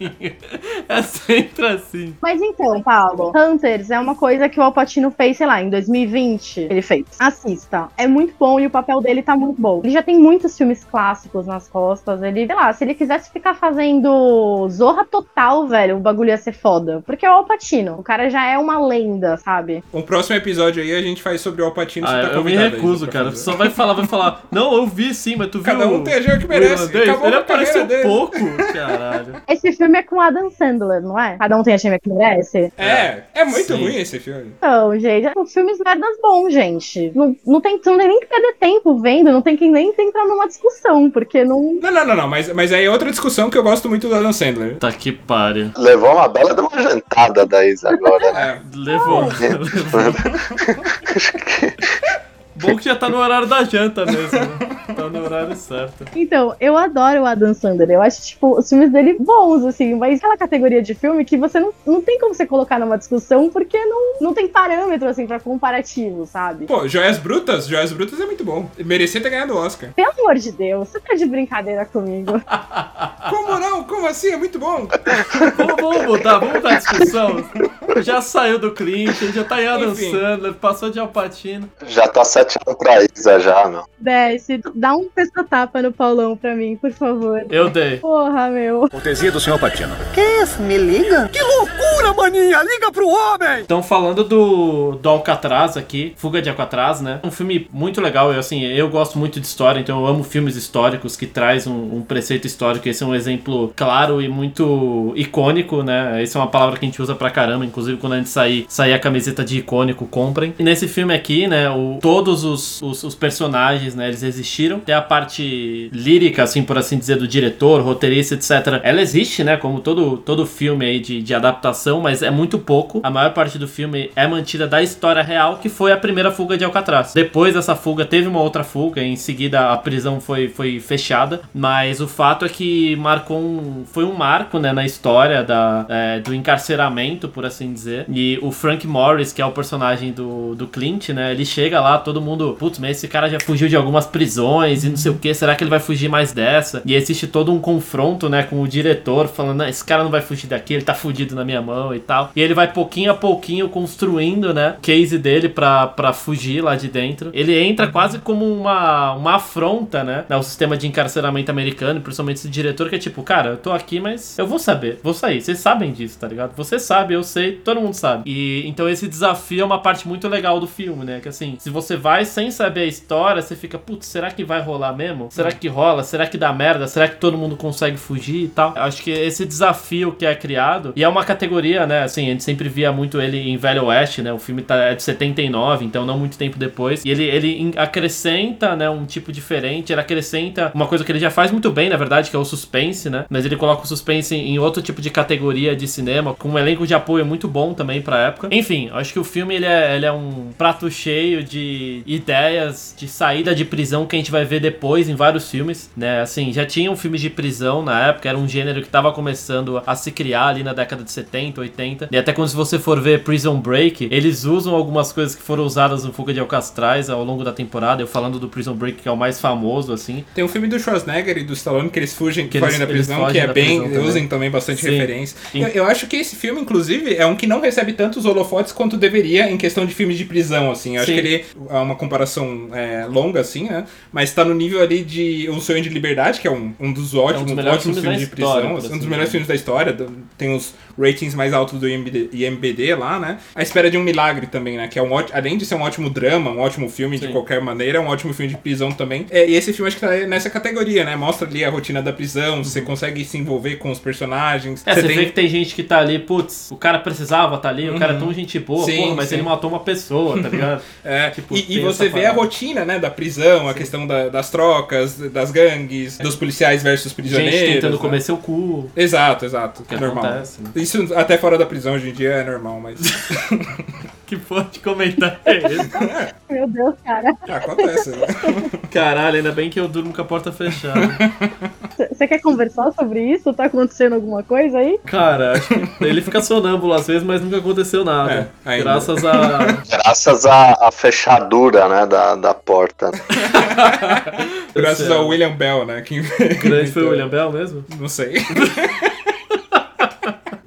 É sempre assim. Mas então, Paulo, Hunters é uma coisa que o Alpatino fez, sei lá, em 2020. Ele fez. Assista. É muito bom e o papel dele tá muito bom. Ele já tem muitos filmes clássicos nas costas. Ele, sei lá, se ele quisesse ficar fazendo Zorra Total, velho, o bagulho ia ser foda. Porque é o Alpatino. O cara já é uma lenda, sabe? Um próximo episódio aí a gente faz sobre o Alpatino. Ah, tá eu me recuso, cara. só vai falar, vai falar. Não, eu vi sim, mas tu viu. Cada um tem a gema que o merece. Ele apareceu dele. pouco. Caralho. Esse filme é com Adam Sandler, não é? Cada um tem a gêmea que merece. É, é muito Sim. ruim esse filme. Então, gente, são filmes merdas bons, gente. Não, não, tem, não tem nem que perder tempo vendo, não tem que nem entrar numa discussão, porque não. Não, não, não, não, mas, mas aí é outra discussão que eu gosto muito do Adam Sandler. Tá que pariu. Levou uma bela de uma jantada da Isa agora, né? É, Levou. levou. Bom que já tá no horário da janta mesmo. né? Tá no horário certo. Então, eu adoro o Adam Sandler. Eu acho, tipo, os filmes dele bons, assim, mas aquela categoria de filme que você não, não tem como você colocar numa discussão porque não, não tem parâmetro, assim, pra comparativo, sabe? Pô, Joias Brutas, Joias Brutas é muito bom. Merecia ter ganhado o Oscar. Pelo amor de Deus, você tá de brincadeira comigo. Como não? Como assim? É muito bom. Vamos, vamos mudar, vamos mudar a discussão. Já saiu do Clint, ele já tá em Adam Enfim. Sandler, passou de Alpatino. Já tá sete pra Isa já, meu. Desce, dá um pesca-tapa no Paulão pra mim, por favor. Eu dei. Porra, meu. Cortesia do senhor Patino. Então, falando do, do Alcatraz aqui, Fuga de Alcatraz, né? Um filme muito legal. Eu, assim, eu gosto muito de história, então eu amo filmes históricos que traz um, um preceito histórico. Esse é um exemplo claro e muito icônico, né? Essa é uma palavra que a gente usa pra caramba. Inclusive, quando a gente sair, sair a camiseta de icônico, comprem. E nesse filme aqui, né? O, todos os, os, os personagens, né? Eles existiram. Até a parte lírica, assim, por assim dizer, do diretor, roteirista, etc. Ela existe, né? Como todo, todo filme aí de, de adaptação, mas é muito pouco. A maior parte do filme é mantida da história real, que foi a primeira fuga de Alcatraz. Depois dessa fuga, teve uma outra fuga, em seguida a prisão foi, foi fechada, mas o fato é que marcou um, foi um marco, né, na história da, é, do encarceramento, por assim dizer. E o Frank Morris, que é o personagem do, do Clint, né, ele chega lá, todo mundo, putz, mas esse cara já fugiu de algumas prisões e não sei o que, será que ele vai fugir mais dessa? E existe todo um confronto, né, com o diretor, falando, esse cara não vai fugir daqui, ele tá fudido na minha mão e tal. E ele vai pouquinho a pouquinho construindo, né, o case dele pra, pra fugir lá de dentro. Ele entra quase como uma, uma afronta, né, ao sistema de encarceramento americano, principalmente esse diretor que é tipo, cara, eu tô aqui, mas eu vou saber, vou sair. Vocês sabem disso, tá ligado? Você sabe, eu sei, todo mundo sabe. E então esse desafio é uma parte muito legal do filme, né, que assim, se você vai sem saber a história, você fica, putz, será que vai rolar mesmo? Será que rola? Será que dá merda? Será que todo mundo consegue fugir e tal? Acho que esse desafio que é criado, e é uma categoria, né, assim, a gente sempre via muito ele em Velho Oeste, né, o filme tá, é de 79, então não muito tempo depois, e ele, ele acrescenta, né, um tipo diferente, ele acrescenta uma coisa que ele já faz muito bem, na verdade, que é o suspense, né, mas ele coloca o suspense em outro tipo de categoria de cinema, com um elenco de apoio muito bom também pra época. Enfim, acho que o filme, ele é, ele é um prato cheio de ideias de saída de prisão que a gente vai ver depois em vários filmes, né, assim, já tinham filmes de prisão na época, era um gênero que tava começando a se criar ali na década de 70, 80, e até quando se você for ver Prison Break, eles usam algumas coisas que foram usadas no Fuga de Alcatraz ao longo da temporada, eu falando do Prison Break, que é o mais famoso, assim, Tem um filme do Schwarzenegger e do Stallone que eles fugem, Que fogem da prisão, fogem que é bem. também. usem também bastante Sim. referência. Eu, eu acho que esse filme, inclusive, é um que não recebe tantos holofotes quanto deveria em questão de filmes de prisão, assim. Eu acho Sim. que ele é uma comparação é, longa, assim, né? Mas tá no nível ali de Um Sonho de Liberdade, que é um, um dos ótimos, melhores ótimos filmes filmes, de história, prisão. por assim, um assim dos melhores dizer. filmes da história. Tem os ratings mais altos do IMBD, IMBD lá, né? A Espera de um Milagre também, né? Que é um ótimo, além de ser um ótimo drama, um ótimo filme de Sim. qualquer maneira, é um ótimo filme de prisão também. É, e esse filme acho que tá nessa categoria, né? Mostra ali a rotina da prisão, você consegue se envolver com os personagens. É, você vê que tem gente que tá ali, putz, o cara precisava tá ali, o cara é tão gente boa, Uhum. Sim, porra, mas sim. ele matou uma pessoa, tá ligado? É, Tipo, e, e tem você vê a parada. rotina, né, da prisão, a questão da- das trocas, das gangues, dos policiais versus prisioneiros. gente tentando né? comer seu cu. Exato, exato. Que é normal. acontece, né? Isso até fora da prisão hoje em dia é normal, mas. Que porra de comentário é esse? Meu Deus, cara. acontece, né? Caralho, ainda bem que eu durmo com a porta fechada. Você quer conversar sobre isso? Tá acontecendo alguma coisa aí? Cara, acho que ele fica sonâmbulo às vezes, mas nunca aconteceu nada. É. Graças a. Graças à, à fechadura, né, da, da porta. Graças ao William Bell, né? Que Grande foi o William Bell mesmo? Não sei.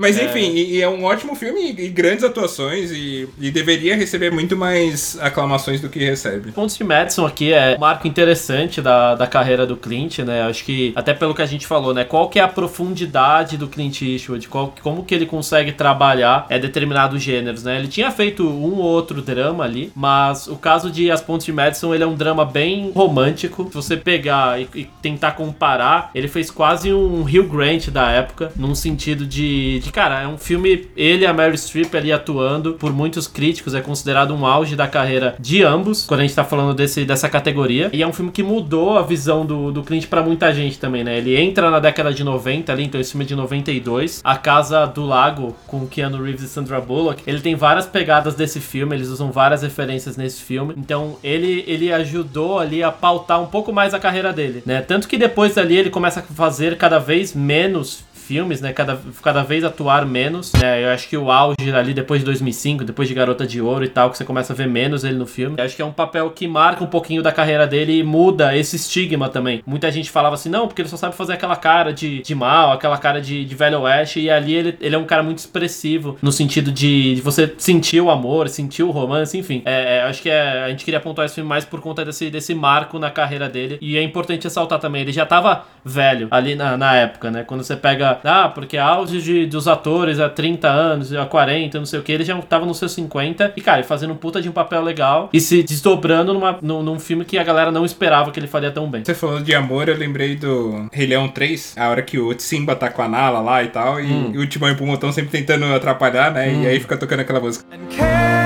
Mas enfim, e, e é um ótimo filme e, grandes atuações e, e deveria receber muito mais aclamações do que recebe. Pontos de Madison aqui é um marco interessante da, da carreira do Clint, né? Acho que, até pelo que a gente falou, né? Qual que é a profundidade do Clint Eastwood? Qual, como que ele consegue trabalhar é, determinados gêneros, né? Ele tinha feito um ou outro drama ali, mas o caso de As Pontes de Madison, ele é um drama bem romântico. Se você pegar e, e tentar comparar, ele fez quase um Hugh Grant da época, num sentido de, de cara, é um filme, ele e a Mary Streep ali atuando, por muitos críticos, é considerado um auge da carreira de ambos, quando a gente tá falando desse, dessa categoria. E é um filme que mudou a visão do, do Clint pra muita gente também, né? Ele entra na década de 90 ali, então esse filme é de 92. A Casa do Lago, com Keanu Reeves e Sandra Bullock, ele tem várias pegadas desse filme, eles usam várias referências nesse filme. Então ele, ele ajudou ali a pautar um pouco mais a carreira dele, né? Tanto que depois ali ele começa a fazer cada vez menos filmes, né, cada, cada vez atuar menos, né, eu acho que o auge ali depois de 2005, depois de Garota de Ouro e tal, que você começa a ver menos ele no filme, eu acho que é um papel que marca um pouquinho da carreira dele e muda esse estigma também. Muita gente falava assim, não, porque ele só sabe fazer aquela cara de, de mal, aquela cara de, de velho oeste, e ali ele, ele é um cara muito expressivo, no sentido de, de você sentir o amor, sentir o romance, enfim. É, é, acho que é, a gente queria apontar esse filme mais por conta desse, desse marco na carreira dele, e é importante ressaltar também, ele já tava velho ali na, na época, né? Quando você pega, ah, porque auge de, dos atores há 30 anos, há 40, não sei o que, ele já tava nos seus 50, e cara, fazendo um puta de um papel legal, e se desdobrando numa, num, num filme que a galera não esperava que ele faria tão bem. Você falou de amor, eu lembrei do Rei Leão 3, a hora que o Simba tá com a Nala lá e tal, e, Hum. e o Timão e o Pumotão sempre tentando atrapalhar, né? E aí fica tocando aquela música. And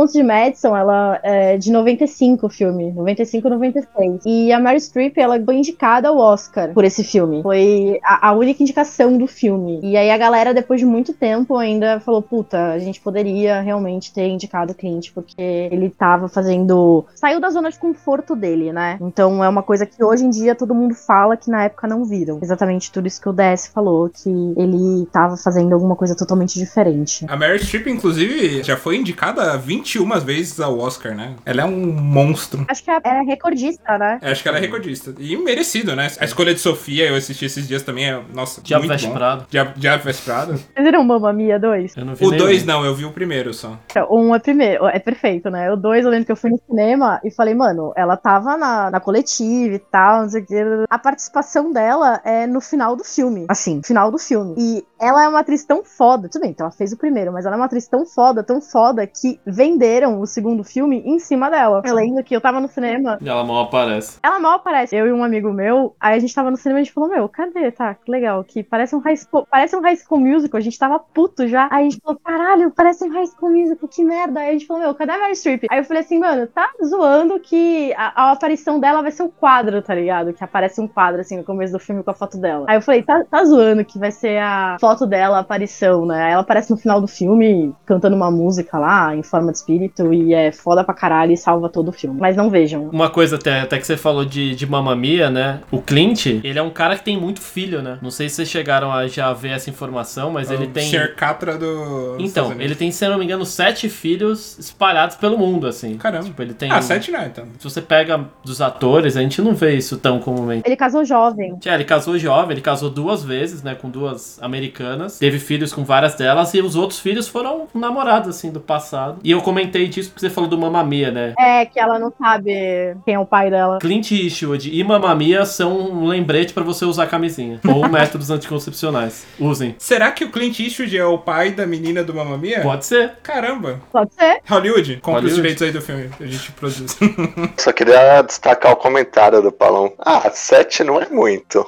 Pontos de Madison, ela é de 95 o filme, 95 96. E a Mary Streep, ela foi indicada ao Oscar por esse filme. Foi a, a única indicação do filme. E aí a galera, depois de muito tempo, ainda falou, puta, a gente poderia realmente ter indicado o Clint, porque ele tava fazendo... Saiu da zona de conforto dele, né? Então é uma coisa que hoje em dia todo mundo fala que na época não viram. Exatamente tudo isso que o DS falou, que ele tava fazendo alguma coisa totalmente diferente. A Mary Streep, inclusive, já foi indicada 21 vezes ao Oscar, né? Ela é um monstro. Acho que é recordista, né? Acho que ela é recordista. E merecido, né? A escolha de Sofia, eu assisti esses dias também, é, nossa, Diabo muito Veste bom. Prado. Diabo, Diabo Veste Prado? Vocês viram Mamma Mia 2? Eu não vi O nenhum. 2 não, eu vi o primeiro só. Então, Um é primeiro, é perfeito, né? O dois eu lembro que eu fui no cinema e falei, mano, ela tava na, na coletiva e tal, não sei o que. A participação dela é no final do filme. Assim, final do filme. E ela é uma atriz tão foda. Tudo bem, então ela fez o primeiro, mas ela é uma atriz tão foda, tão foda, que venderam o segundo filme em cima dela. Eu lembro que eu tava no cinema. E ela mal aparece. Ela mal aparece. Eu e um amigo meu, aí a gente tava no cinema e a gente falou, meu, cadê? Tá, que legal. Que parece um high school, parece um high school musical. A gente tava puto já. Aí a gente falou, caralho, parece um high school musical, que merda. Aí a gente falou, meu, cadê a Mary Streep? Aí eu falei assim, mano, tá zoando que a, a aparição dela vai ser um quadro, tá ligado? Que aparece um quadro, assim, no começo do filme com a foto dela. Aí eu falei, tá, tá zoando que vai ser a foto dela, a aparição, né? Ela aparece no final do filme cantando uma música lá, em forma de espírito, e é foda pra caralho e salva todo o filme. Mas não vejam. Uma coisa até, até que você falou de, de Mamma Mia, né? O Clint, ele é um cara que tem muito filho, né? Não sei se vocês chegaram a já ver essa informação, mas ele tem... Sr. Catra do. Então, ele tem, se eu não me engano, sete filhos espalhados pelo mundo, assim. Caramba. Tipo, ele tem... Ah, 7 não, então. Se você pega dos atores, a gente não vê isso tão comumente. Ele casou jovem. É, ele casou jovem, ele casou duas vezes, né, com duas americanas, teve filhos com várias delas, e os outros filhos foram namorados, assim, do passado. E eu comentei disso porque você falou do Mamma Mia, né? É, que ela não sabe quem é o pai dela. Clint Eastwood e Mamma Mia são um lembrete pra você usar camisinha. Ou métodos anticoncepcionais. Usem. Será que o Clint Eastwood é o pai da menina do Mamma Mia? Pode ser. Caramba. Pode ser. Hollywood, compra os direitos aí do filme. A gente produz. Só queria destacar o comentário do Palão. Ah, sete não é muito.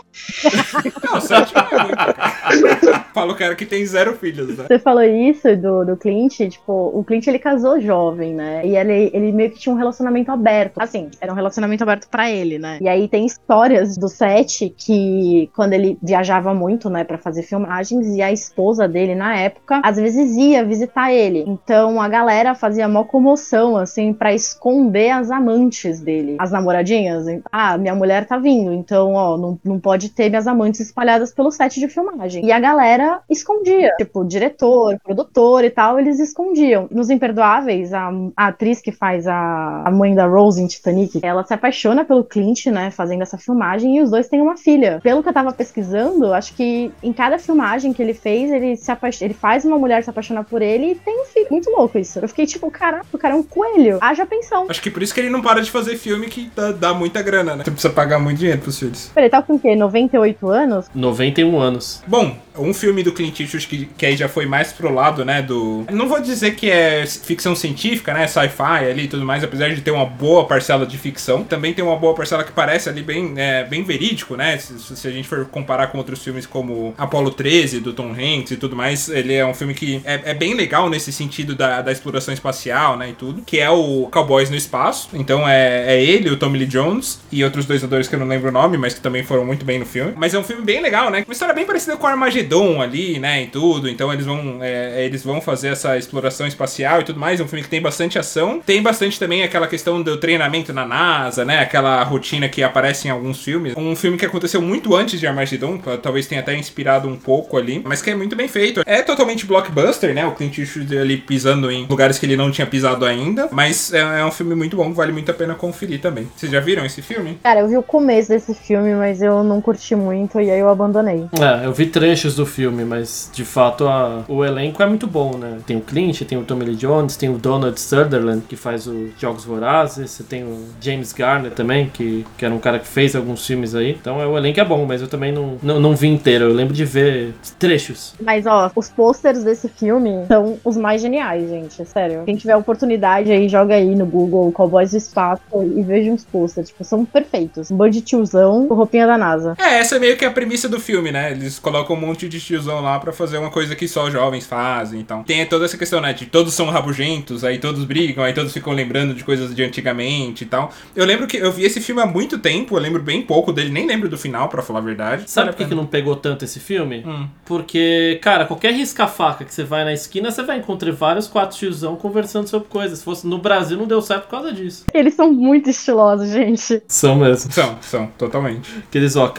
não, 7 não é muito. Fala o cara que tem zero filhos, né? Você falou isso do, do Clint, tipo, o Clint ele casou jovem, né? E ele, ele meio que tinha um relacionamento aberto. Assim, era um relacionamento aberto pra ele, né? E aí tem histórias do set que quando ele viajava muito, né, pra fazer filmagens, e a esposa dele na época, às vezes ia visitar ele. Então a galera fazia mó comoção, assim, pra esconder as amantes dele, as namoradinhas. Ah, minha mulher tá vindo, então, ó, não, não pode ter minhas amantes espalhadas pelo set de filmagem. E a galera escondia. Tipo, diretor, produtor e tal, eles escondiam. Nos Imperdoáveis, a, a atriz que faz a, a mãe da Rose em Titanic, ela se apaixona pelo Clint, né, fazendo essa filmagem, e os dois têm uma filha. Pelo que eu tava pesquisando, acho que em cada filmagem que ele fez, ele se apa- ele faz uma mulher se apaixonar por ele e tem um filho. Muito louco isso. Eu fiquei tipo, caraca, o cara é um coelho. Haja pensão. Acho que por isso que ele não para de fazer filme que dá, dá muita grana, né? Você precisa pagar muito dinheiro pros filhos. Ele tá com o quê? 98 anos? 91 anos. Bom, um filme do Clint Eastwood que, que aí já foi mais pro lado, né, do... Não vou dizer que é ficção científica, né, sci-fi ali e tudo mais, apesar de ter uma boa parcela de ficção. Também tem uma boa parcela que parece ali bem, é, bem verídico, né, se, se a gente for comparar com outros filmes como Apollo 13, do Tom Hanks e tudo mais. Ele é um filme que é, é bem legal nesse sentido da, da exploração espacial, né, e tudo. Que é o Cowboys no Espaço. Então é, é ele, o Tommy Lee Jones e outros dois atores que eu não lembro o nome, mas que também foram muito bem no filme. Mas é um filme bem legal, né? Uma história bem parecida com Armageddon ali, né, em tudo. Então eles vão, é, eles vão fazer essa exploração espacial e tudo mais. É um filme que tem bastante ação. Tem bastante também aquela questão do treinamento na NASA, né? Aquela rotina que aparece em alguns filmes. Um filme que aconteceu muito antes de Armageddon, talvez tenha até inspirado um pouco ali, mas que é muito bem feito. É totalmente blockbuster, né? O Clint Eastwood ali pisando em lugares que ele não tinha pisado ainda, mas é, é um filme muito bom, vale muito a pena conferir também. Vocês já viram esse filme? Cara, eu vi o começo desse filme, mas eu não curti muito e aí eu abandonei. É, eu vi trechos do filme, mas de fato a- o elenco é muito bom, né? Tem o Clint, tem o Tommy Lee Jones, tem o Donald Sutherland, que faz os Jogos Vorazes, você tem o James Garner também, que, que era um cara que fez alguns filmes aí. Então é, o elenco é bom, mas eu também não, não, não vi inteiro. Eu lembro de ver trechos. Mas ó, os posters desse filme são os mais geniais, gente. Sério. Quem tiver oportunidade aí, joga aí no Google Cowboys do Espaço e veja uns posters. Tipo, são perfeitos. Um bando de tiozão com roupinha da NASA. É, essa é meio que a premissa do filme, né? Eles colocam um monte de tiozão lá pra fazer uma coisa que só jovens fazem, então. Tem toda essa questão, né? De todos são rabugentos, aí todos brigam, aí todos ficam lembrando de coisas de antigamente e tal. Eu lembro que eu vi esse filme há muito tempo, eu lembro bem pouco dele, nem lembro do final, pra falar a verdade. Sabe por que, que não pegou tanto esse filme? Hum. Porque, cara, qualquer risca-faca que você vai na esquina, você vai encontrar vários quatro tiozão conversando sobre coisas. Se fosse no Brasil, não deu certo por causa disso. Eles são muito estilosos, gente. São mesmo. São, são, totalmente. Aqueles óculos,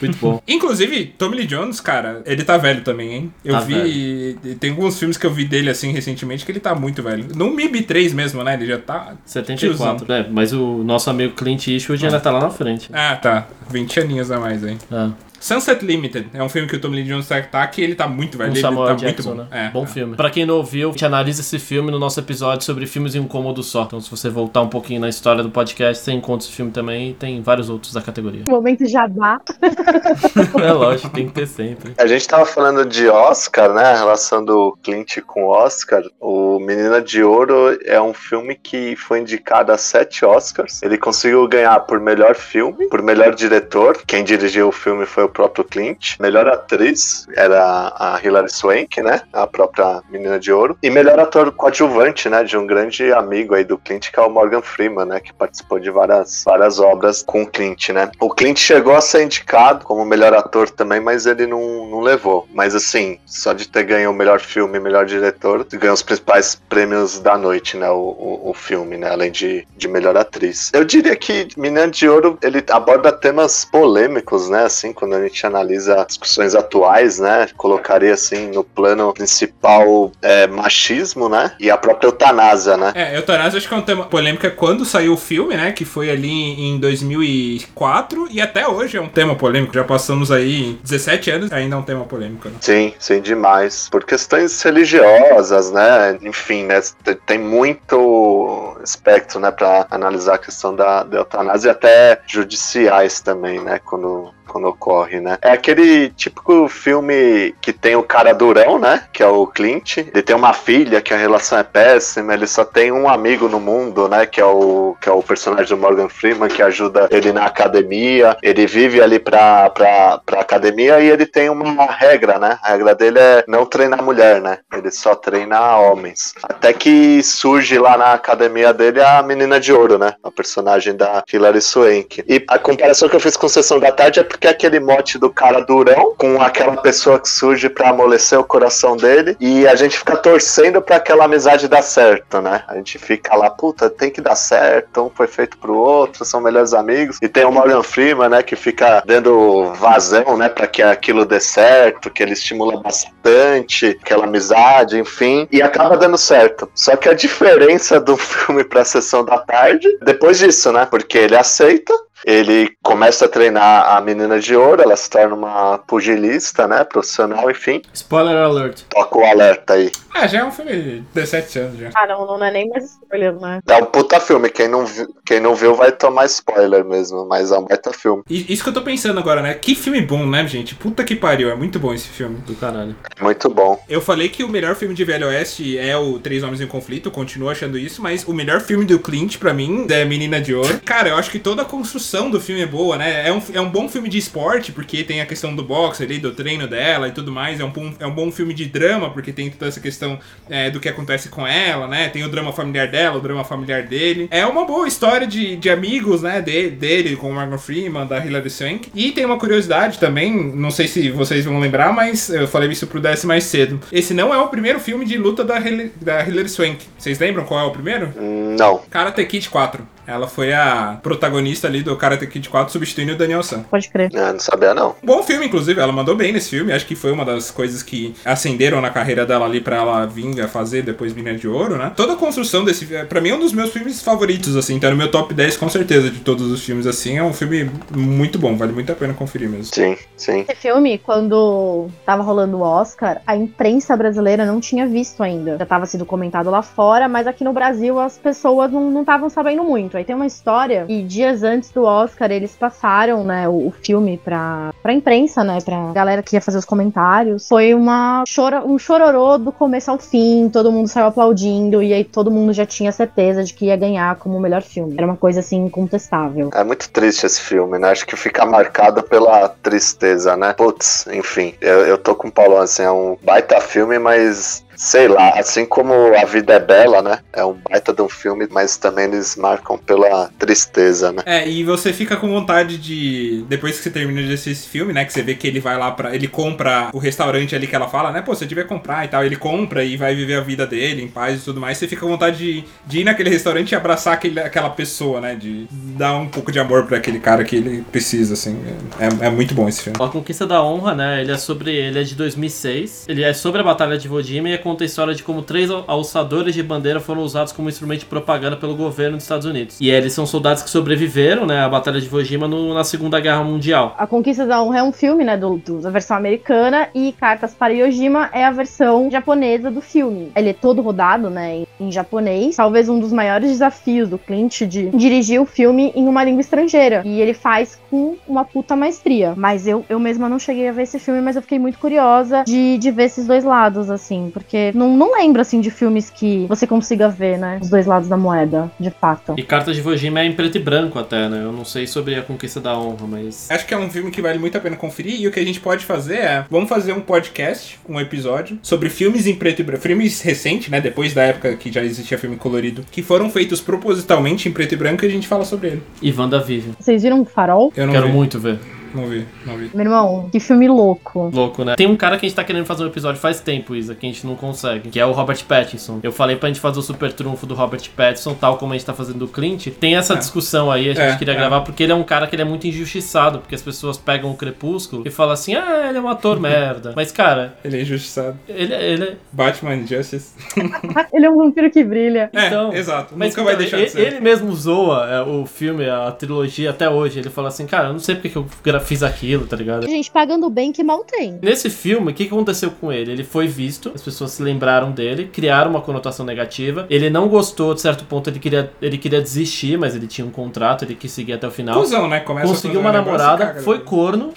muito bom. Inclusive, Tommy Lee Jones, cara, ele tá velho também, hein? Eu Tá vi. Tem alguns filmes que eu vi dele assim recentemente que ele tá muito velho. No MIB 3 mesmo, né? Ele já tá. 74. É, mas o nosso amigo Clint Eastwood ainda tá lá na frente. Ah, tá. 20 aninhos a mais aí. Ah, Sunset Limited é um filme que o Tommy Lee Jones tá, que ele tá muito velho. ele Samuel tá Jackson, muito bom. né? É, bom é. filme. Pra quem não ouviu, a gente analisa esse filme no nosso episódio sobre filmes em um cômodo só. Então, se você voltar um pouquinho na história do podcast, você encontra esse filme também e tem vários outros da categoria. Momento jabá. é lógico, tem que ter sempre. A gente tava falando de Oscar, né? A relação do Clint com o Oscar. O Menina de Ouro é um filme que foi indicado a sete Oscars. Ele conseguiu ganhar por melhor filme, por melhor diretor. Quem dirigiu o filme foi o próprio Clint. Melhor atriz era a Hilary Swank, né? A própria Menina de Ouro. E melhor ator coadjuvante, né? De um grande amigo aí do Clint, que é o Morgan Freeman, né? Que participou de várias, várias obras com o Clint, né? O Clint chegou a ser indicado como melhor ator também, mas ele não, não levou. Mas assim, só de ter ganho o melhor filme melhor diretor, ganhou os principais prêmios da noite, né? O, o, o filme, né? Além de, de melhor atriz. Eu diria que Menina de Ouro, ele aborda temas polêmicos, né? Assim, quando a gente analisa discussões atuais, né? Colocaria assim no plano principal é, machismo, né? E a própria eutanásia, né? É, eutanásia acho que é um tema polêmico quando saiu o filme, né? Que foi ali em 2004 e até hoje é um tema polêmico. Já passamos aí 17 anos, ainda é um tema polêmico. Né? Sim, sim, demais. Por questões religiosas, né? Enfim, né? Tem muito espectro, né? Pra analisar a questão da, da eutanásia e até judiciais também, né? Quando, quando ocorre, né? É aquele típico filme que tem o cara durão, né? Que é o Clint. Ele tem uma filha que a relação é péssima. Ele só tem um amigo no mundo, né? Que é o, que é o personagem do Morgan Freeman que ajuda ele na academia. Ele vive ali pra, pra, pra academia e ele tem uma regra, né? A regra dele é não treinar mulher, né? Ele só treina homens. Até que surge lá na academia dele a menina de ouro, né? A personagem da Hilary Swank. E a comparação que eu fiz com Sessão da Tarde é porque é aquele mote do cara durão com aquela pessoa que surge pra amolecer o coração dele e a gente fica torcendo pra aquela amizade dar certo, né? A gente fica lá, puta, tem que dar certo, um foi feito pro outro, são melhores amigos. E tem o Morgan Freeman, né, que fica dando vazão, né, pra que aquilo dê certo, que ele estimula bastante aquela amizade, enfim, e acaba dando certo. Só que a diferença do filme pra sessão da tarde, depois disso, né, porque ele aceita, ele começa a treinar a menina de ouro, ela se torna uma pugilista, né, profissional, enfim. Spoiler alert. Toca o alerta aí. Ah, já é um filme de 17 anos já. Ah, não, não é nem mais spoiler, né? É um puta filme, quem não, vi- quem não viu vai tomar spoiler mesmo, mas é um baita filme. E isso que eu tô pensando agora, né? Que filme bom, né, gente? Puta que pariu, é muito bom esse filme. Do caralho. Muito bom. Eu falei que o melhor filme de Velho Oeste é o Três Homens em Conflito, continuo achando isso, mas o melhor filme do Clint, pra mim, é Menina de Ouro. Cara, eu acho que toda a construção construção do filme é boa, né? É um, é um bom filme de esporte, porque tem a questão do boxe ali, do treino dela e tudo mais. É um, bom- é um bom filme de drama, porque tem toda essa questão é, do que acontece com ela, né? Tem o drama familiar dela, o drama familiar dele. É uma boa história de, de amigos, né? De, dele, com o Morgan Freeman, da Hilary Swank. E tem uma curiosidade também, não sei se vocês vão lembrar, mas eu falei isso pro DS mais cedo. Esse não é o primeiro filme de luta da, Hil- da Hilary Swank. Vocês lembram qual é o primeiro? Não. Karate Kid 4. Ela foi a protagonista ali do Karate Kid 4, substituindo o Daniel San. Pode crer. É, não sabia não. Bom filme, inclusive, ela mandou bem nesse filme. Acho que foi uma das coisas que acenderam na carreira dela ali pra ela vir a fazer depois Mina de Ouro, né? Toda a construção desse filme, pra mim, é um dos meus filmes favoritos, assim. Tá no meu top 10, com certeza, de todos os filmes, assim. É um filme muito bom, vale muito a pena conferir mesmo. Sim, sim. Esse filme, quando tava rolando o Oscar, a imprensa brasileira não tinha visto ainda. Já tava sendo comentado lá fora, mas aqui no Brasil as pessoas não estavam sabendo muito. Aí tem uma história que dias antes do Oscar eles passaram, né, o, o filme pra, pra imprensa, né, pra galera que ia fazer os comentários. Foi uma chora, um chororô do começo ao fim, todo mundo saiu aplaudindo e aí todo mundo já tinha certeza de que ia ganhar como o melhor filme. Era uma coisa assim incontestável. É muito triste esse filme, né? Acho que fica marcado pela tristeza, né? Putz, enfim, eu, eu tô com o Paulo, assim, é um baita filme, mas sei lá, assim como A Vida é Bela, né? É um baita de um filme, mas também eles marcam pela tristeza, né? É, e você fica com vontade de. Depois que você termina de assistir esse filme, né? Que você vê que ele vai lá pra. Ele compra o restaurante ali que ela fala, né? Pô, você devia comprar e tal. Ele compra e vai viver a vida dele em paz e tudo mais. Você fica com vontade de, de ir naquele restaurante e abraçar aquele, aquela pessoa, né? De dar um pouco de amor pra aquele cara que ele precisa, assim. É, é muito bom esse filme. A Conquista da Honra, né? Ele é sobre. Ele é de 2006. Ele é sobre a Batalha de e conta a história de como três al- alçadores de bandeira foram usados como instrumento de propaganda pelo governo dos Estados Unidos. E eles são soldados que sobreviveram, né? À Batalha de Iwo Jima no- na Segunda Guerra Mundial. A Conquista da Honra é um filme, né, do, do- da versão americana, e Cartas para Yojima é a versão japonesa do filme. Ele é todo rodado, né, em, em japonês. Talvez um dos maiores desafios do Clint de dirigir o filme em uma língua estrangeira. E ele faz com uma puta maestria. Mas eu, eu mesma não cheguei a ver esse filme, mas eu fiquei muito curiosa de, de ver esses dois lados, assim, porque não, não lembro, assim, de filmes que você consiga ver, né, os dois lados da moeda, de fato. E Cartas de Iwo Jima é em preto e branco até, né? Eu não sei sobre a Conquista da Honra, mas. Acho que é um filme que vale muito a pena conferir. E o que a gente pode fazer é: vamos fazer um podcast, um episódio, sobre filmes em preto e branco. Filmes recentes, né? Depois da época que já existia filme colorido, que foram feitos propositalmente em preto e branco e a gente fala sobre ele. E WandaVision. Vocês viram Farol? Eu não Quero vi. muito ver. Não vi, não vi. Meu irmão, que filme louco. Louco, né? Tem um cara que a gente tá querendo fazer um episódio faz tempo, Isa, que a gente não consegue, que é o Robert Pattinson. Eu falei pra gente fazer o super trunfo do Robert Pattinson, tal como a gente tá fazendo do Clint. Tem essa É. discussão aí, a gente É, queria é. gravar, porque ele é um cara que ele é muito injustiçado, porque as pessoas pegam o Crepúsculo e falam assim, ah, ele é um ator merda. Mas, cara, Ele é injustiçado. ele, ele Batman Justice. Ele é um vampiro que brilha. Então, é, exato. Mas Nunca vai então, deixar ele, de ser. ele mesmo zoa é, o filme, a trilogia até hoje. Ele fala assim, cara, eu não sei porque que eu gra- fiz aquilo, tá ligado? Gente, pagando bem que mal tem. Nesse filme, o que aconteceu com ele? Ele foi visto, as pessoas se lembraram dele, criaram uma conotação negativa. Ele não gostou, de certo ponto, ele queria, ele queria desistir, mas ele tinha um contrato, ele quis seguir até o final. Cusão, né? Começa Conseguiu a uma namorada, caga foi corno,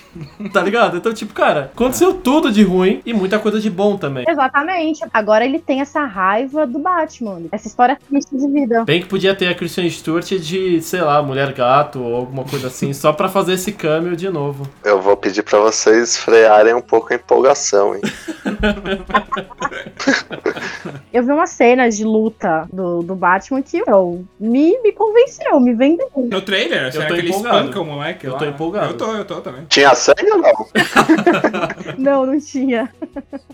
tá ligado? Então, tipo, cara, aconteceu tudo de ruim e muita coisa de bom também. Exatamente. Agora ele tem essa raiva do Batman. Essa história triste de vida. Bem que podia ter a Kristen Stewart de, sei lá, mulher gato ou alguma coisa assim, só pra fazer esse cameo de novo. Eu vou pedir pra vocês frearem um pouco a empolgação, hein? Eu vi umas cenas de luta do, do Batman que meu, me, me convenceu, me vendeu. No trailer, será tô que ele empolgado. espanca o moleque Eu lá? tô empolgado. Eu tô, eu tô também. Tinha sangue ou não? Não, não tinha.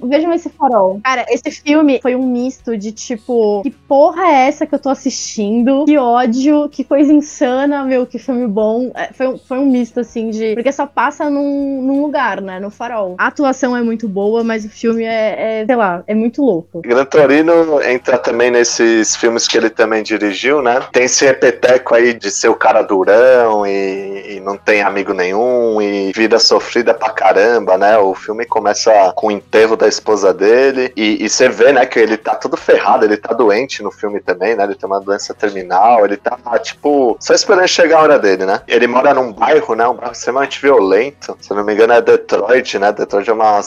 Vejam esse farol. Cara, esse filme foi um misto de tipo, que porra é essa que eu tô assistindo? Que ódio, que coisa insana, meu, que filme bom. É, foi, um- foi um misto, assim, de. Porque só passa num, num lugar, né? No farol. A atuação é muito boa, mas o filme é, é, sei lá, é muito louco. Gran Torino entra também nesses filmes que ele também dirigiu, né? Tem esse repeteco aí de ser o cara durão e, e não tem amigo nenhum e vida sofrida pra caramba, né? O filme começa com enterro da esposa dele. E, e você vê, né, que ele tá todo ferrado, ele tá doente no filme também, né? Ele tem uma doença terminal, ele tá, tipo, só esperando chegar a hora dele, né? Ele mora num bairro, né? Um bairro extremamente violento. Se não me engano, é Detroit, né? Detroit é uma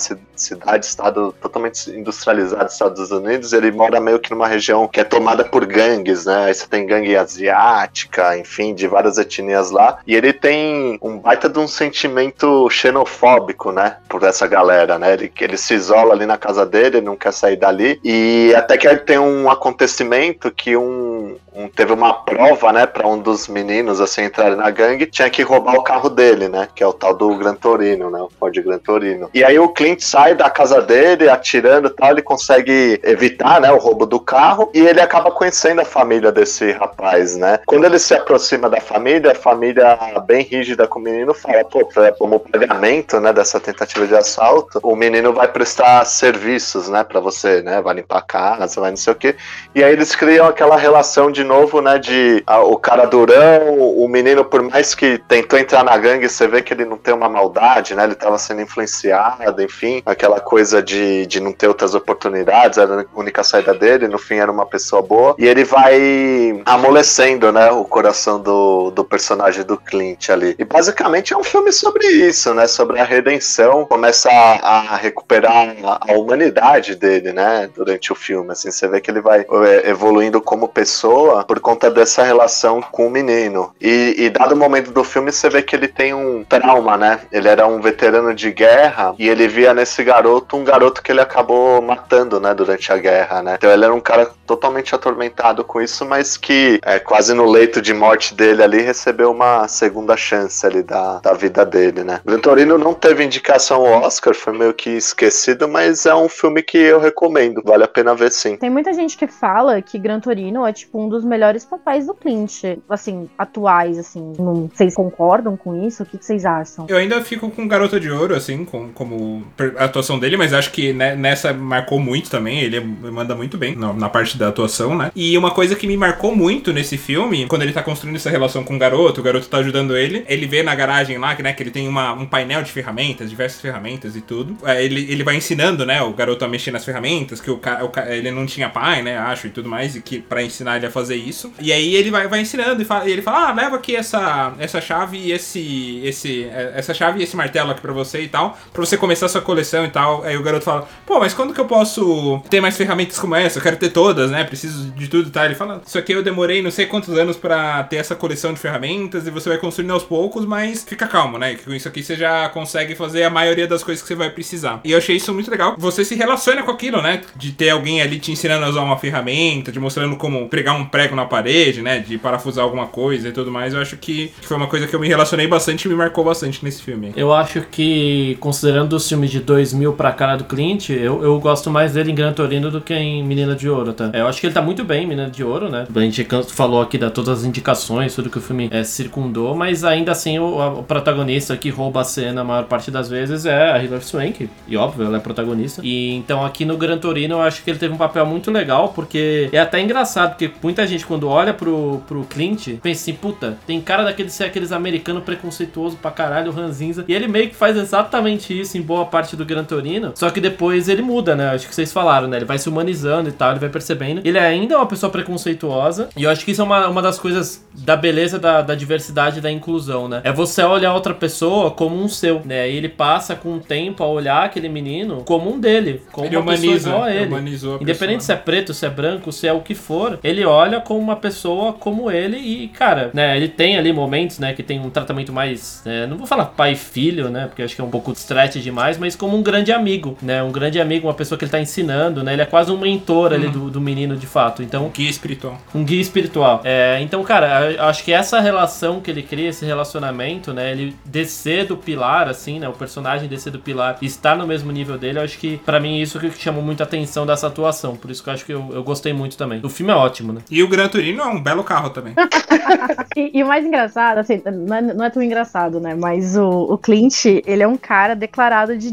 cidade, estado totalmente industrializado dos Estados Unidos. Ele mora meio que numa região que é tomada por gangues, né? Aí você tem gangue asiática, enfim, de várias etnias lá. E ele tem um baita de um sentimento xenofóbico, né? Por essa galera, né? Ele, ele se isola ali na casa dele, ele não quer sair dali. E até que tem um acontecimento que um, um teve uma prova, né, para um dos meninos assim entrarem na gangue, tinha que roubar o carro dele, né? Que é o tal do Gran Torino, né? O Ford Gran Torino. E aí o Clint sai da casa dele atirando e tal, ele consegue evitar, né, o roubo do carro e ele acaba conhecendo a família desse rapaz, né? Quando ele se aproxima da família, a família bem rígida com o menino fala, pô, como pagamento, né, dessa tentativa de assalto, o menino vai prestar serviços, né, para você, né? Vai limpar a casa, vai não sei o quê. E aí eles criam aquela relação de novo, né, de a, o cara durão, o menino, por mais que tentou entrar na gangue, você vê que ele não tem uma maldade, né? Ele tava sendo influenciado, enfim, aquela coisa de, de não ter outras oportunidades, era a única saída dele, no fim era uma pessoa boa. E ele vai amolecendo, né, o coração do, do personagem do Clint ali. E basicamente é um filme sobre isso, né? Sobre a redenção, começa a, a recuperar a, a, humanidade dele, né? Durante o filme, assim, você vê que ele vai é, evoluindo como pessoa por conta dessa relação com o menino. E, e dado o momento do filme, você vê que ele tem um trauma, né? Ele era um veterano de guerra e ele via nesse garoto um garoto que ele acabou matando, né? Durante a guerra, né? Então ele era um cara totalmente atormentado com isso, mas que é, quase no leito de morte dele ali recebeu uma segunda chance ali da, da vida dele, né? Gran Torino não teve indicação ao Oscar, foi meio que esquecido, mas é um filme que eu recomendo, vale a pena ver sim. Tem muita gente que fala que Gran Torino é tipo um dos melhores papéis do Clint, assim, atuais, assim. Não, vocês concordam com isso? O que, que vocês acham? Eu ainda fico com Garota de Ouro, assim, com, como a atuação dele, mas acho que nessa marcou muito também. Ele manda muito bem na, parte da atuação, né? E uma coisa que me marcou muito nesse filme, quando ele tá construindo essa relação com o garoto, o garoto tá ajudando ele, ele vê na garagem lá, que, né, que ele tem uma, um painel de ferramentas, diversas ferramentas e tudo. É, ele, ele vai ensinando, né, o garoto a mexer nas ferramentas, que o, o ele não tinha pai, né, acho, e tudo mais, e que para ensinar ele a fazer isso. E aí ele vai, vai ensinando e, fala, e ele fala: "Ah, leva aqui essa essa chave e esse esse é, essa chave e esse martelo aqui para você e tal, para você começar sua coleção e tal". Aí o garoto fala: "Pô, mas quando que eu posso ter mais ferramentas como essa? Eu quero ter todas, né? Preciso de tudo e tal". Ele fala: "Isso aqui eu demorei não sei quantos anos para ter essa coleção de ferramentas e você vai construindo aos poucos, mas fica calmo, né? Que com isso aqui você já consegue fazer a maioria das coisas que você vai precisar". E eu achei isso muito legal. Você se relaciona com aquilo, né? De ter alguém ali te ensinando a usar uma ferramenta, te mostrando como pregar um prego na parede, né? De parafusar alguma coisa e tudo mais. Eu acho que foi uma coisa que eu me relacionei bastante e me marcou bastante nesse filme. Eu acho que, considerando os filmes de 2000 pra cara do Clint, eu, eu gosto mais dele em Gran Torino do que em Menina de Ouro, tá? Eu acho que ele tá muito bem em Menina de Ouro, né? A gente falou aqui de todas as indicações, tudo que o filme é, circundou, mas ainda assim o, o, protagonista que rouba a cena a maior parte das vezes é a Hilary Swank, e óbvio, ela é protagonista. E então aqui no Gran Torino eu acho que ele teve um papel muito legal, porque é até engraçado, porque muita gente quando olha pro, pro Clint, pensa assim, puta, tem cara daquele ser aqueles americanos preconceituoso pra caralho, ranzinza, e ele meio que faz exatamente isso em boa parte do Gran Torino, só que depois ele muda, né? Acho que vocês falaram, né? Ele vai se humanizando e tal, ele vai percebendo. Ele ainda é uma pessoa preconceituosa, e eu acho que isso é uma, uma das coisas da beleza da, da diversidade e da inclusão, né? É você olhar outra pessoa como um seu, né? E ele passa com o tempo a olhar aquele menino como um dele, como ele uma humaniza, pessoa igual a ele. Independente pessoa. se é preto, se é branco, se é o que for, ele olha como uma pessoa como ele e, cara, né? Ele tem ali momentos, né? Que tem um tratamento mais, né, não vou falar pai e filho, né? Porque acho que é um pouco stretch demais, mas como um grande amigo, né? Um grande amigo, uma pessoa que ele tá ensinando, né? Ele é quase um mentor ali do, do menino de fato. Então, um guia espiritual. Um guia espiritual. É, então, cara, eu acho que essa relação que ele cria, esse relacionamento, né? Ele descer do pilar, assim, né? O personagem descer do pilar e estar no mesmo nível dele, eu acho que, para mim, isso que chamou muita atenção dessa atuação. Por isso que eu acho que eu, eu gostei muito também. O filme é ótimo, né? E o Gran Turino é um belo carro também. e, e, o mais engraçado, assim, não é, não é tão engraçado, né? Mas o, o Clint, ele é um cara declarado de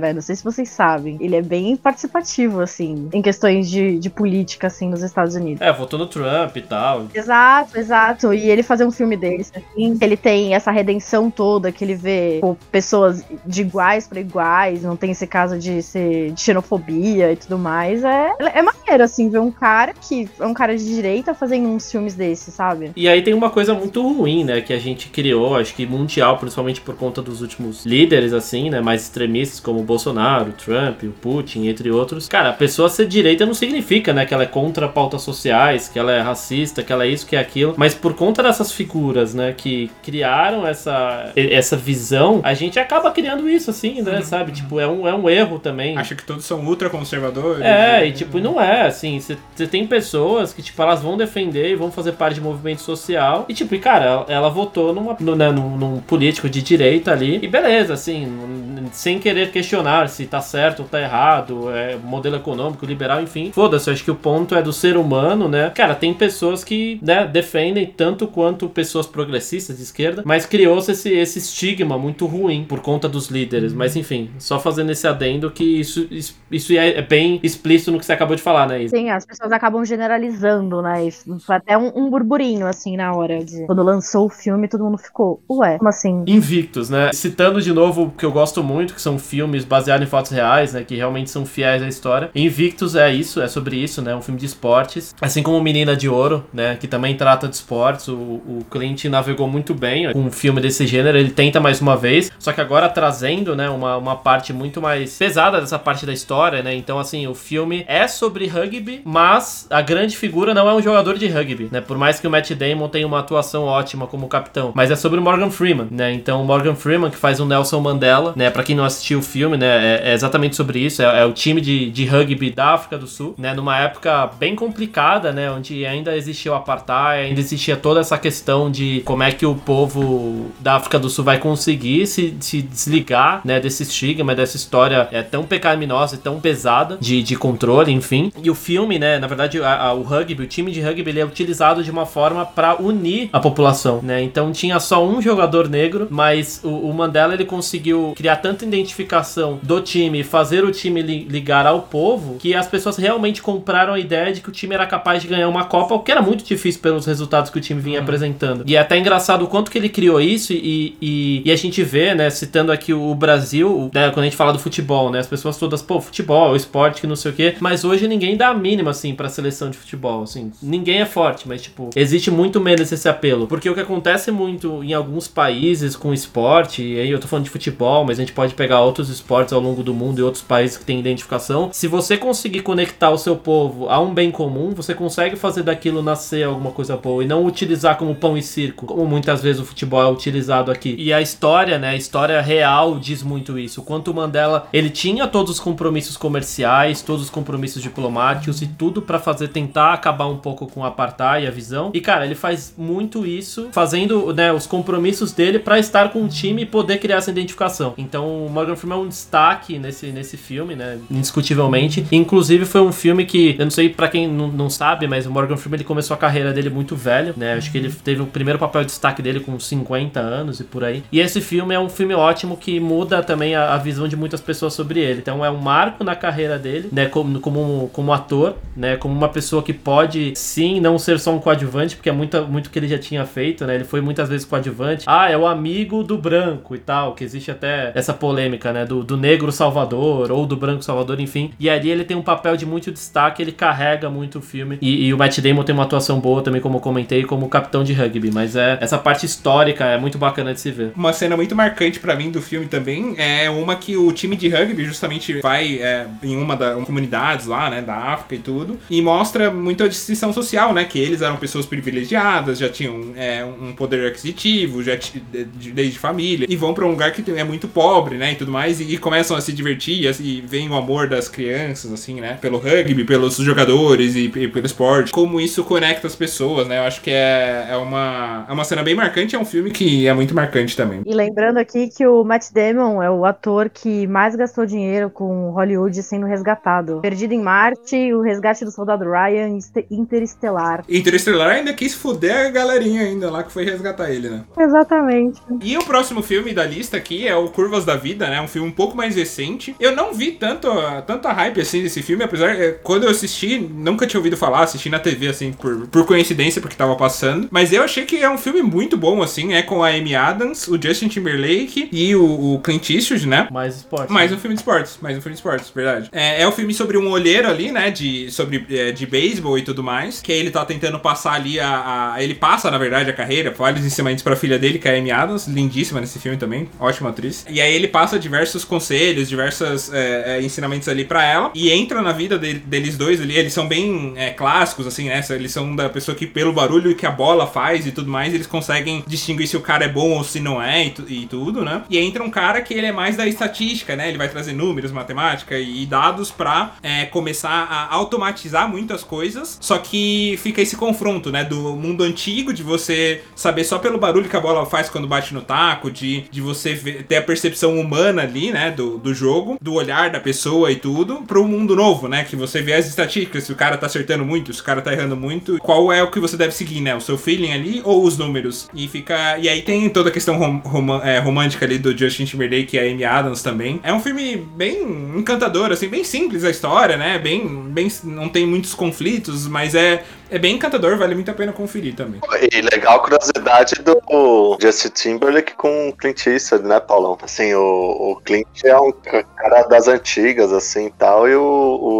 né? Não sei se vocês sabem. Ele é bem participativo, assim, em questões de, de política, assim, nos Estados Unidos. É, votou no Trump e tal. Exato, exato. E ele fazer um filme desse, assim, ele tem essa redenção toda, que ele vê pô, pessoas de iguais para iguais, não tem nesse caso de ser de xenofobia e tudo mais, é, é maneiro, assim, ver um cara que é um cara de direita fazendo uns filmes desses, sabe? E aí tem uma coisa muito ruim, né, que a gente criou, acho que mundial, principalmente por conta dos últimos líderes, assim, né, mais extremistas, como o Bolsonaro, o Trump, o Putin, entre outros. Cara, a pessoa ser direita não significa, né, que ela é contra pautas sociais, que ela é racista, que ela é isso, que é aquilo, mas por conta dessas figuras, né, que criaram essa, essa visão, a gente acaba criando isso, assim, né, sabe? Tipo, é um, é um erro também. Acha que todos são ultra conservadores. É, né? e tipo, não é assim. Você tem pessoas que, tipo, elas vão defender e vão fazer parte de movimento social. E, tipo, e, cara, ela, ela votou numa, no, né, num, num político de direita ali. E beleza, assim, sem querer questionar se tá certo ou tá errado, é modelo econômico, liberal, enfim. Foda-se, eu acho que o ponto é do ser humano, né? Cara, tem pessoas que, né, defendem tanto quanto pessoas progressistas de esquerda, mas criou-se esse, esse estigma muito ruim por conta dos líderes. Mas enfim, só fazendo esse adendo que isso, isso, isso é, é bem explícito no que você acabou de falar, né, Isa? Sim, as pessoas acabam generalizando, né? Isso Foi até um, um burburinho, assim, na hora de. Quando lançou o filme, todo mundo ficou, ué, como assim? Invictus, né? Citando de novo o que eu gosto muito, que são filmes baseados em fatos reais, né? Que realmente são fiéis à história. Invictus é isso, é sobre isso, né? Um filme de esportes. Assim como Menina de Ouro, né? Que também trata de esportes. O, o Clint navegou muito bem com um filme desse gênero. Ele tenta mais uma vez, só que agora trazendo, né? Uma, uma parte muito mais pesada dessa parte da história, né? Então, assim, o filme é sobre rugby, mas a grande figura não é um jogador de rugby, né? Por mais que o Matt Damon tenha uma atuação ótima como capitão, mas é sobre o Morgan Freeman, né? Então, o Morgan Freeman, que faz o Nelson Mandela, né? Pra quem não assistiu o filme, né? É, é exatamente sobre isso. É, é o time de, de rugby da África do Sul, né? Numa época bem complicada, né? Onde ainda existia o apartheid, ainda existia toda essa questão de como é que o povo da África do Sul vai conseguir se, se desligar, né? Desse estigma, dessa história é tão pecaminosa e tão pesada de, de controle, enfim. E o filme, né? Na verdade, a- a- o rugby, o time de rugby, ele é utilizado de uma forma para unir a população, né? Então tinha só um jogador negro, mas o, o Mandela ele conseguiu criar tanta identificação do time, fazer o time li- ligar ao povo, que as pessoas realmente compraram a ideia de que o time era capaz de ganhar uma Copa, o que era muito difícil pelos resultados que o time vinha apresentando. E é até engraçado o quanto que ele criou isso e, e, e a gente vê, né, citando aqui o Brasil, né, quando a gente fala do futebol, né, as pessoas todas, pô, futebol, esporte, que não sei o quê, mas hoje ninguém dá a mínima, assim, pra seleção de futebol, assim, ninguém é forte, mas, tipo, existe muito menos esse apelo, porque o que acontece muito em alguns países com esporte, e aí eu tô falando de futebol, mas a gente pode pegar outros esportes ao longo do mundo e outros países que têm identificação, se você conseguir conectar o seu povo a um bem comum, você consegue fazer daquilo nascer alguma coisa boa e não utilizar como pão e circo, como muitas vezes o futebol é utilizado aqui. E a história, né, a história real diz muito isso. O quanto o Mandela, ele tinha todos os compromissos comerciais, todos os compromissos diplomáticos e tudo pra fazer tentar acabar um pouco com o apartheid, a visão. E cara, ele faz muito isso, fazendo, né, os compromissos dele pra estar com o time e poder criar essa identificação. Então, o Morgan Freeman é um destaque nesse, nesse filme, né, indiscutivelmente. Inclusive foi um filme que, eu não sei pra quem não, não sabe, mas o Morgan Freeman ele começou a carreira dele muito velho, né? Acho que ele teve o primeiro papel de destaque dele com 50 anos e por aí. E esse filme é um filme ótimo que muda também a, a visão de muitas pessoas sobre ele. Então é um marco na carreira dele, né? Como, como, como ator, né? Como uma pessoa que pode sim não ser só um coadjuvante, porque é muito, muito que ele já tinha feito, né? Ele foi muitas vezes coadjuvante. Ah, é o amigo do branco e tal, que existe até essa polêmica, né? Do, do negro salvador ou do branco salvador, enfim. E ali ele tem um papel de muito destaque, ele carrega muito o filme. E, e o Matt Damon tem uma atuação boa também, como eu comentei, como capitão de rugby. Mas é essa parte histórica é muito bacana de se ver. Uma cena muito marcante pra mim do filme também é uma que o time de rugby justamente vai é, em uma das comunidades lá, né, da África e tudo, e mostra muito a distinção social, né, que eles eram pessoas privilegiadas, já tinham é, um poder aquisitivo, já desde família, e vão pra um lugar que é muito pobre, né, e tudo mais, e, e começam a se divertir, e, assim, vem o amor das crianças, assim, né, pelo rugby, pelos jogadores e, e pelo esporte, como isso conecta as pessoas, né, eu acho que é, é, uma, é uma cena bem marcante, é um filme que é muito marcante também. E lembrando aqui que o Matt Damon é o ator que mais gastou dinheiro com Hollywood sendo resgatado. Perdido em Marte o Resgate do Soldado Ryan Inter- Interestelar. Interestelar ainda quis fuder a galerinha ainda lá que foi resgatar ele, né? Exatamente. E o próximo filme da lista aqui é o Curvas da Vida, né? Um filme pouco mais recente. Eu não vi tanto, tanta hype assim desse filme, apesar é, quando eu assisti, nunca tinha ouvido falar, assisti na TV assim por, por coincidência porque tava passando. Mas eu achei que é um filme muito bom assim, é com a Amy Adams, o Justin Timberlake e o, o Clint Eastwood, né? Mais esporte. Mais um filme de esportes, mais um filme de esportes, verdade. É, é um filme sobre um olheiro ali, né, de, sobre, é, de beisebol e tudo mais, que ele tá tentando passar ali a, a- Ele passa, na verdade, a carreira, vários ensinamentos pra filha dele, que é a Amy Adams, lindíssima nesse filme também, ótima atriz. E aí ele passa diversos conselhos, diversos é, é, ensinamentos ali pra ela, e entra na vida de- deles dois ali, eles são bem é, clássicos, assim, né, eles são da pessoa que, pelo barulho que a bola faz e tudo mais, eles conseguem distinguir se o cara é bom ou se não é e, tu- e tudo, né? E entra um cara que ele é mais da estatística, né? Ele vai trazer números, matemática e dados pra é, começar a automatizar muitas coisas. Só que fica esse confronto, né? Do mundo antigo, de você saber só pelo barulho que a bola faz quando bate no taco, de, de você ver- ter a percepção humana ali, né? Do, do jogo, do olhar da pessoa e tudo, pro mundo novo, né? Que você vê as estatísticas, se o cara tá acertando muito, se o cara tá errando muito, qual é o que você deve seguir, né? O seu feeling ali ou os números? E fica. E aí tem toda a questão rom- roma- é, romântica ali do Justin Timberlake e a Amy Adams também. É um filme bem encantador, assim, bem simples a história, né? Bem. bem não tem muitos conflitos, mas é, é bem encantador, vale muito a pena conferir também. E legal a curiosidade do Justin Timberlake com o Clint Eastwood, né, Paulão? Assim, o, o Clint é um ca- cara das antigas, assim, tal, e o,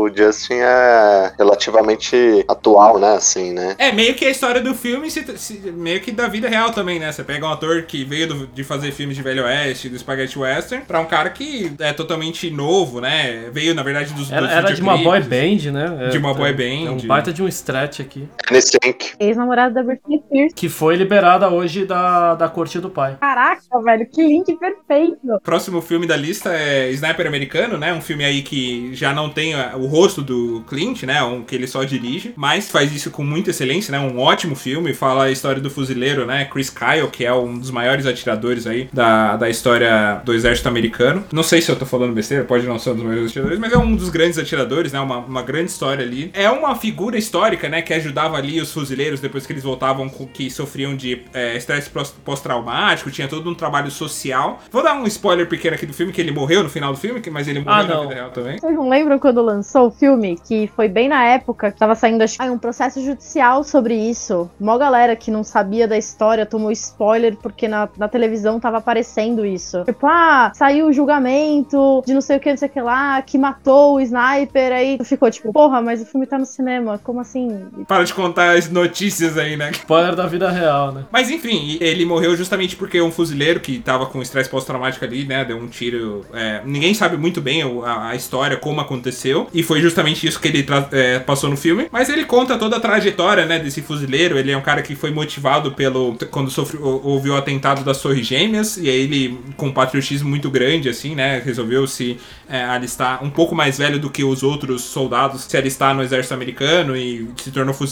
o Justin é relativamente atual, né, assim, né? É, meio que a história do filme, se- se- meio que da vida real também, né? Você pega um ator que veio do- de fazer filmes de Velho Oeste, do Spaghetti Western, pra um cara que é totalmente novo, né? Veio, na verdade, dos Era, dos era de uma boy band, né? De uma boy é- band. É um baita de um stretch aqui. N-Sync. Ex-namorado da Britney Spears. Que foi liberada hoje da, da corte do pai. Caraca, velho, que link perfeito. Próximo filme da lista é Sniper Americano, né? Um filme aí que já não tem a- o rosto do Clint, né? Um que ele só dirige, mas faz isso com muita excelência, né? Um ótimo filme. Fala a história do fuzileiro, né? Chris Kyle, que é um dos maiores atiradores aí da, da história do exército americano. Não sei se eu tô falando besteira, pode não ser um dos maiores atiradores, mas é um dos grandes atiradores, né? Uma, uma grande história ali. É uma figura histórica, né? Que ajudava ali os fuzileiros depois que eles voltavam, com, que sofriam de é, estresse pós- pós-traumático, tinha todo um trabalho social. Vou dar um spoiler pequeno aqui do filme, que ele morreu no final do filme, que- mas ele morreu Ah, na vida real também. Vocês não lembram quando lançou o filme? Que foi bem na época que tava saindo acho, um processo judicial sobre isso. Mó galera que não sabia da história tomou spoiler porque na, na televisão tava aparecendo isso. Tipo, ah, saiu o julgamento de não sei o que, não sei o que lá, que matou o sniper. Aí ficou tipo, porra, mas o filme tá no cinema, como assim? Para de contar as notícias aí, né? Spoiler da vida real, né? Mas enfim, ele morreu justamente porque um fuzileiro que tava com estresse pós-traumático ali, né? Deu um tiro. é, ninguém sabe muito bem a, a história, como aconteceu. E foi justamente isso que ele é, passou no filme. Mas ele conta toda a trajetória, né? Desse fuzileiro. Ele é um cara que foi motivado pelo. Quando sofreu, houve o atentado das Torres Gêmeas. E aí ele, com um patriotismo muito grande, assim, né? Resolveu se é, alistar um pouco mais velho do que os outros soldados, se alistar no exército americano e se tornou fuzileiro.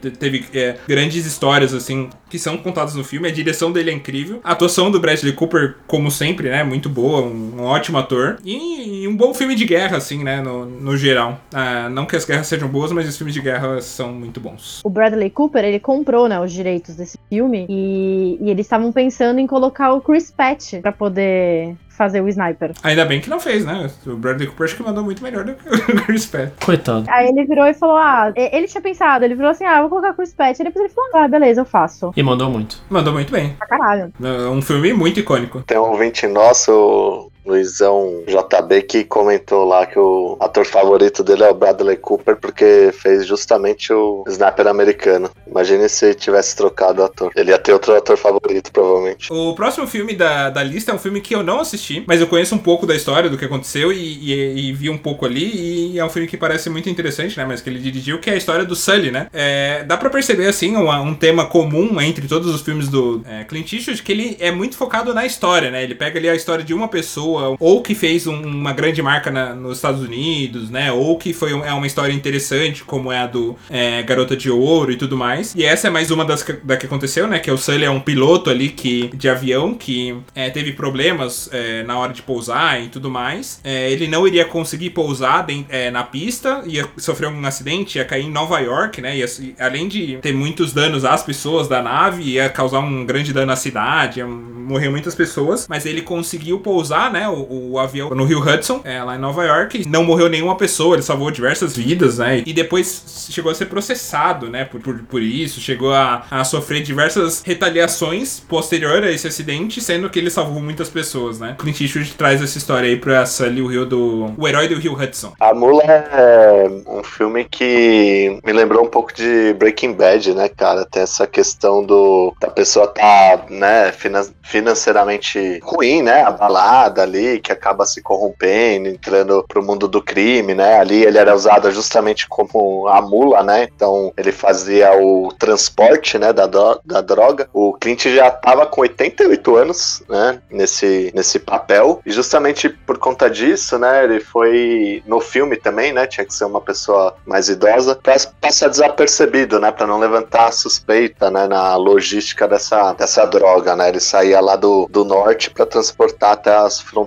Te- Teve é, grandes histórias, assim, que são contadas no filme. A direção dele é incrível. A atuação do Bradley Cooper, como sempre, né? Muito boa, um, um ótimo ator. E, e um bom filme de guerra, assim, né? No, no geral. Ah, não que as guerras sejam boas, mas os filmes de guerra são muito bons. O Bradley Cooper, ele comprou, né, os direitos desse filme e, e eles estavam pensando em colocar o Chris Pratt pra poder fazer o Sniper. Ainda bem que não fez, né? O Bradley Cooper acho que mandou muito melhor do que o Chris Pratt. Coitado. Aí ele virou e falou, ah, ele tinha pensado, ele virou assim, ah, eu vou colocar o Chris Pratt. E depois ele falou, ah, beleza, eu faço. E mandou muito. Mandou muito bem. Pra caralho. É um filme muito icônico. Tem um ouvinte nosso, Luizão JB, que comentou lá que o ator favorito dele é o Bradley Cooper, porque fez justamente o Sniper americano. Imagine se tivesse trocado o ator. Ele ia ter outro ator favorito, provavelmente. O próximo filme da, da lista é um filme que eu não assisti, mas eu conheço um pouco da história, do que aconteceu e, e- e vi um pouco ali. E é um filme que parece muito interessante, né? Mas que ele dirigiu, que é a história do Sully, né? É, dá pra perceber, assim, um, um tema comum entre todos os filmes do é, Clint Eastwood, que ele é muito focado na história, né? Ele pega ali a história de uma pessoa pessoa, ou que fez um- uma grande marca na- nos Estados Unidos, né? Ou que foi um- é uma história interessante, como é a do é, Garota de Ouro e tudo mais. E essa é mais uma das que, da que aconteceu, né? Que o Sully é um piloto ali que, de avião que é, teve problemas é, na hora de pousar e tudo mais. É, ele não iria conseguir pousar den- é, na pista, ia sofrer um acidente, ia cair em Nova York, né? Ia, além de ter muitos danos às pessoas da nave, ia causar um grande dano à cidade, ia morrer muitas pessoas. Mas ele conseguiu pousar, né? O, o avião no Rio Hudson, é, lá em Nova York. Não morreu nenhuma pessoa, ele salvou diversas vidas, né? E depois chegou a ser processado, né? Por, por, por isso, chegou a, a sofrer diversas retaliações posterior a esse acidente, sendo que ele salvou muitas pessoas, né? Clint Eastwood traz essa história aí pra Sully, o Rio do... O herói do Rio Hudson. A Mula é um filme que me lembrou um pouco de Breaking Bad, né, cara? Tem essa questão do da pessoa tá, né, finan- financeiramente ruim, né, abalada ali, que acaba se corrompendo, entrando pro mundo do crime, né? Ali ele era usado justamente como a mula, né? Então ele fazia o transporte, né, da, dro- da droga. O Clint já tava com 88 anos, né, nesse, nesse papel. E justamente por conta disso, né, ele foi no filme também, né, tinha que ser uma pessoa mais idosa, pra passar desapercebido, né, pra não levantar suspeita, né, na logística dessa, dessa droga, né. Ele saía lá do, do norte pra transportar até as fronteiras,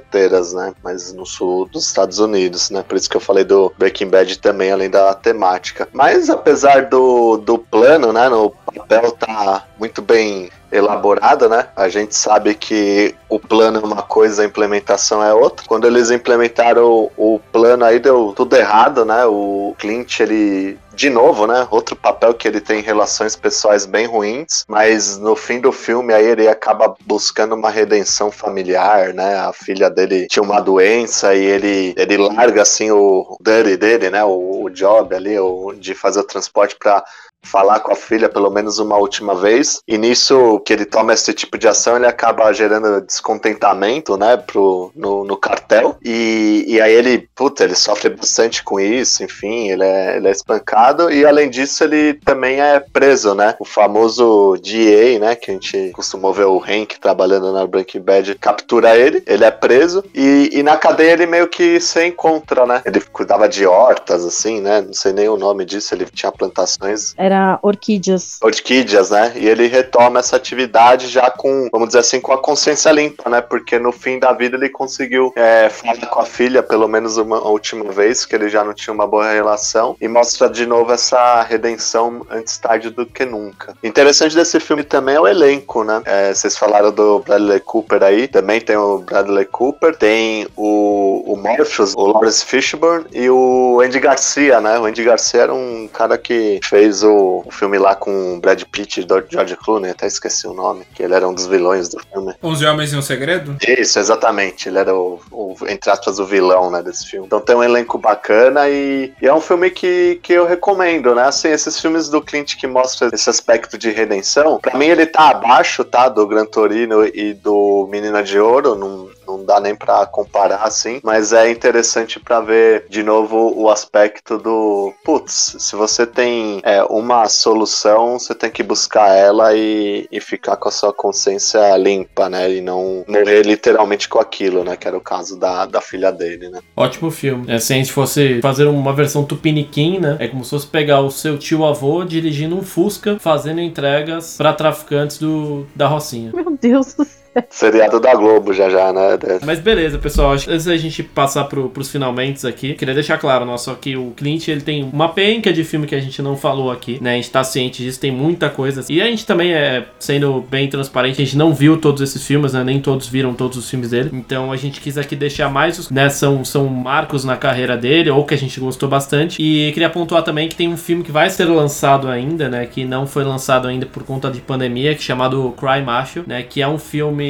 né, mas no sul dos Estados Unidos, né. Por isso que eu falei do Breaking Bad também, além da temática. Mas apesar do, do plano, né, no papel tá muito bem elaborada, né? A gente sabe que o plano é uma coisa, a implementação é outra. Quando eles implementaram o, plano aí deu tudo errado, né? O Clint, ele de novo, né? Outro papel que ele tem relações pessoais bem ruins, mas no fim do filme aí ele acaba buscando uma redenção familiar, né? A filha dele tinha uma doença e ele ele larga assim o dirty dele, né? O, o job ali, o, de fazer o transporte para falar com a filha pelo menos uma última vez. E nisso que ele toma esse tipo de ação, ele acaba gerando descontentamento, né, pro, no, no cartel. E, e aí ele, puta, ele sofre bastante com isso, enfim, ele é, ele é espancado. E além disso, ele também é preso, né? O famoso DA, né, que a gente costumou ver o Hank trabalhando na Breaking Bad, captura ele, ele é preso. E, e na cadeia ele meio que se encontra, né? Ele cuidava de hortas, assim, né? Não sei nem o nome disso, ele tinha plantações Era orquídeas. orquídeas, né? E ele retoma essa atividade já com, vamos dizer assim, com a consciência limpa, né? Porque no fim da vida ele conseguiu é, falar com a filha pelo menos uma última vez, que ele já não tinha uma boa relação, e mostra de novo essa redenção antes tarde do que nunca. Interessante desse filme também é o elenco, né? É, vocês falaram do Bradley Cooper aí, também tem o Bradley Cooper, tem o, o Morpheus, o Lawrence Fishburne e o Andy Garcia, né? O Andy Garcia era um cara que fez o, o filme lá com Brad Pitt e George Clooney, até esqueci o nome, que ele era um dos vilões do filme. 11 Homens e um Segredo? Isso, exatamente. Ele era o, o, entre aspas, o vilão, né, desse filme. Então tem um elenco bacana e, e é um filme que, que eu recomendo, né? Assim, esses filmes do Clint que mostram esse aspecto de redenção, pra mim ele tá abaixo, tá, do Gran Torino e do Menina de Ouro, não, não dá nem pra comparar, assim, mas é interessante pra ver, de novo, o aspecto do, putz, se você tem é, uma solução, você tem que buscar ela e, e ficar com a sua consciência limpa, né, e não morrer literalmente com aquilo, né, que era o caso da, da filha dele, né. Ótimo filme. É, se a gente fosse fazer uma versão tupiniquim, né? É como se fosse pegar o seu tio avô dirigindo um Fusca, fazendo entregas pra traficantes do, da Rocinha. Meu Deus do céu. Seriado da Globo já já, né, Mas beleza, pessoal. Antes da gente passar pro, pros finalmente aqui, queria deixar claro, nosso que o Clint ele tem uma penca de filme que a gente não falou aqui, né? A gente tá ciente disso, tem muita coisa. E a gente também é, sendo bem transparente, a gente não viu todos esses filmes, né? Nem todos viram todos os filmes dele. Então a gente quis aqui deixar mais os, né? São, são marcos na carreira dele, ou que a gente gostou bastante. E queria pontuar também que tem um filme que vai ser lançado ainda, né? Que não foi lançado ainda por conta de pandemia, que é chamado Cry Macho, né? Que é um filme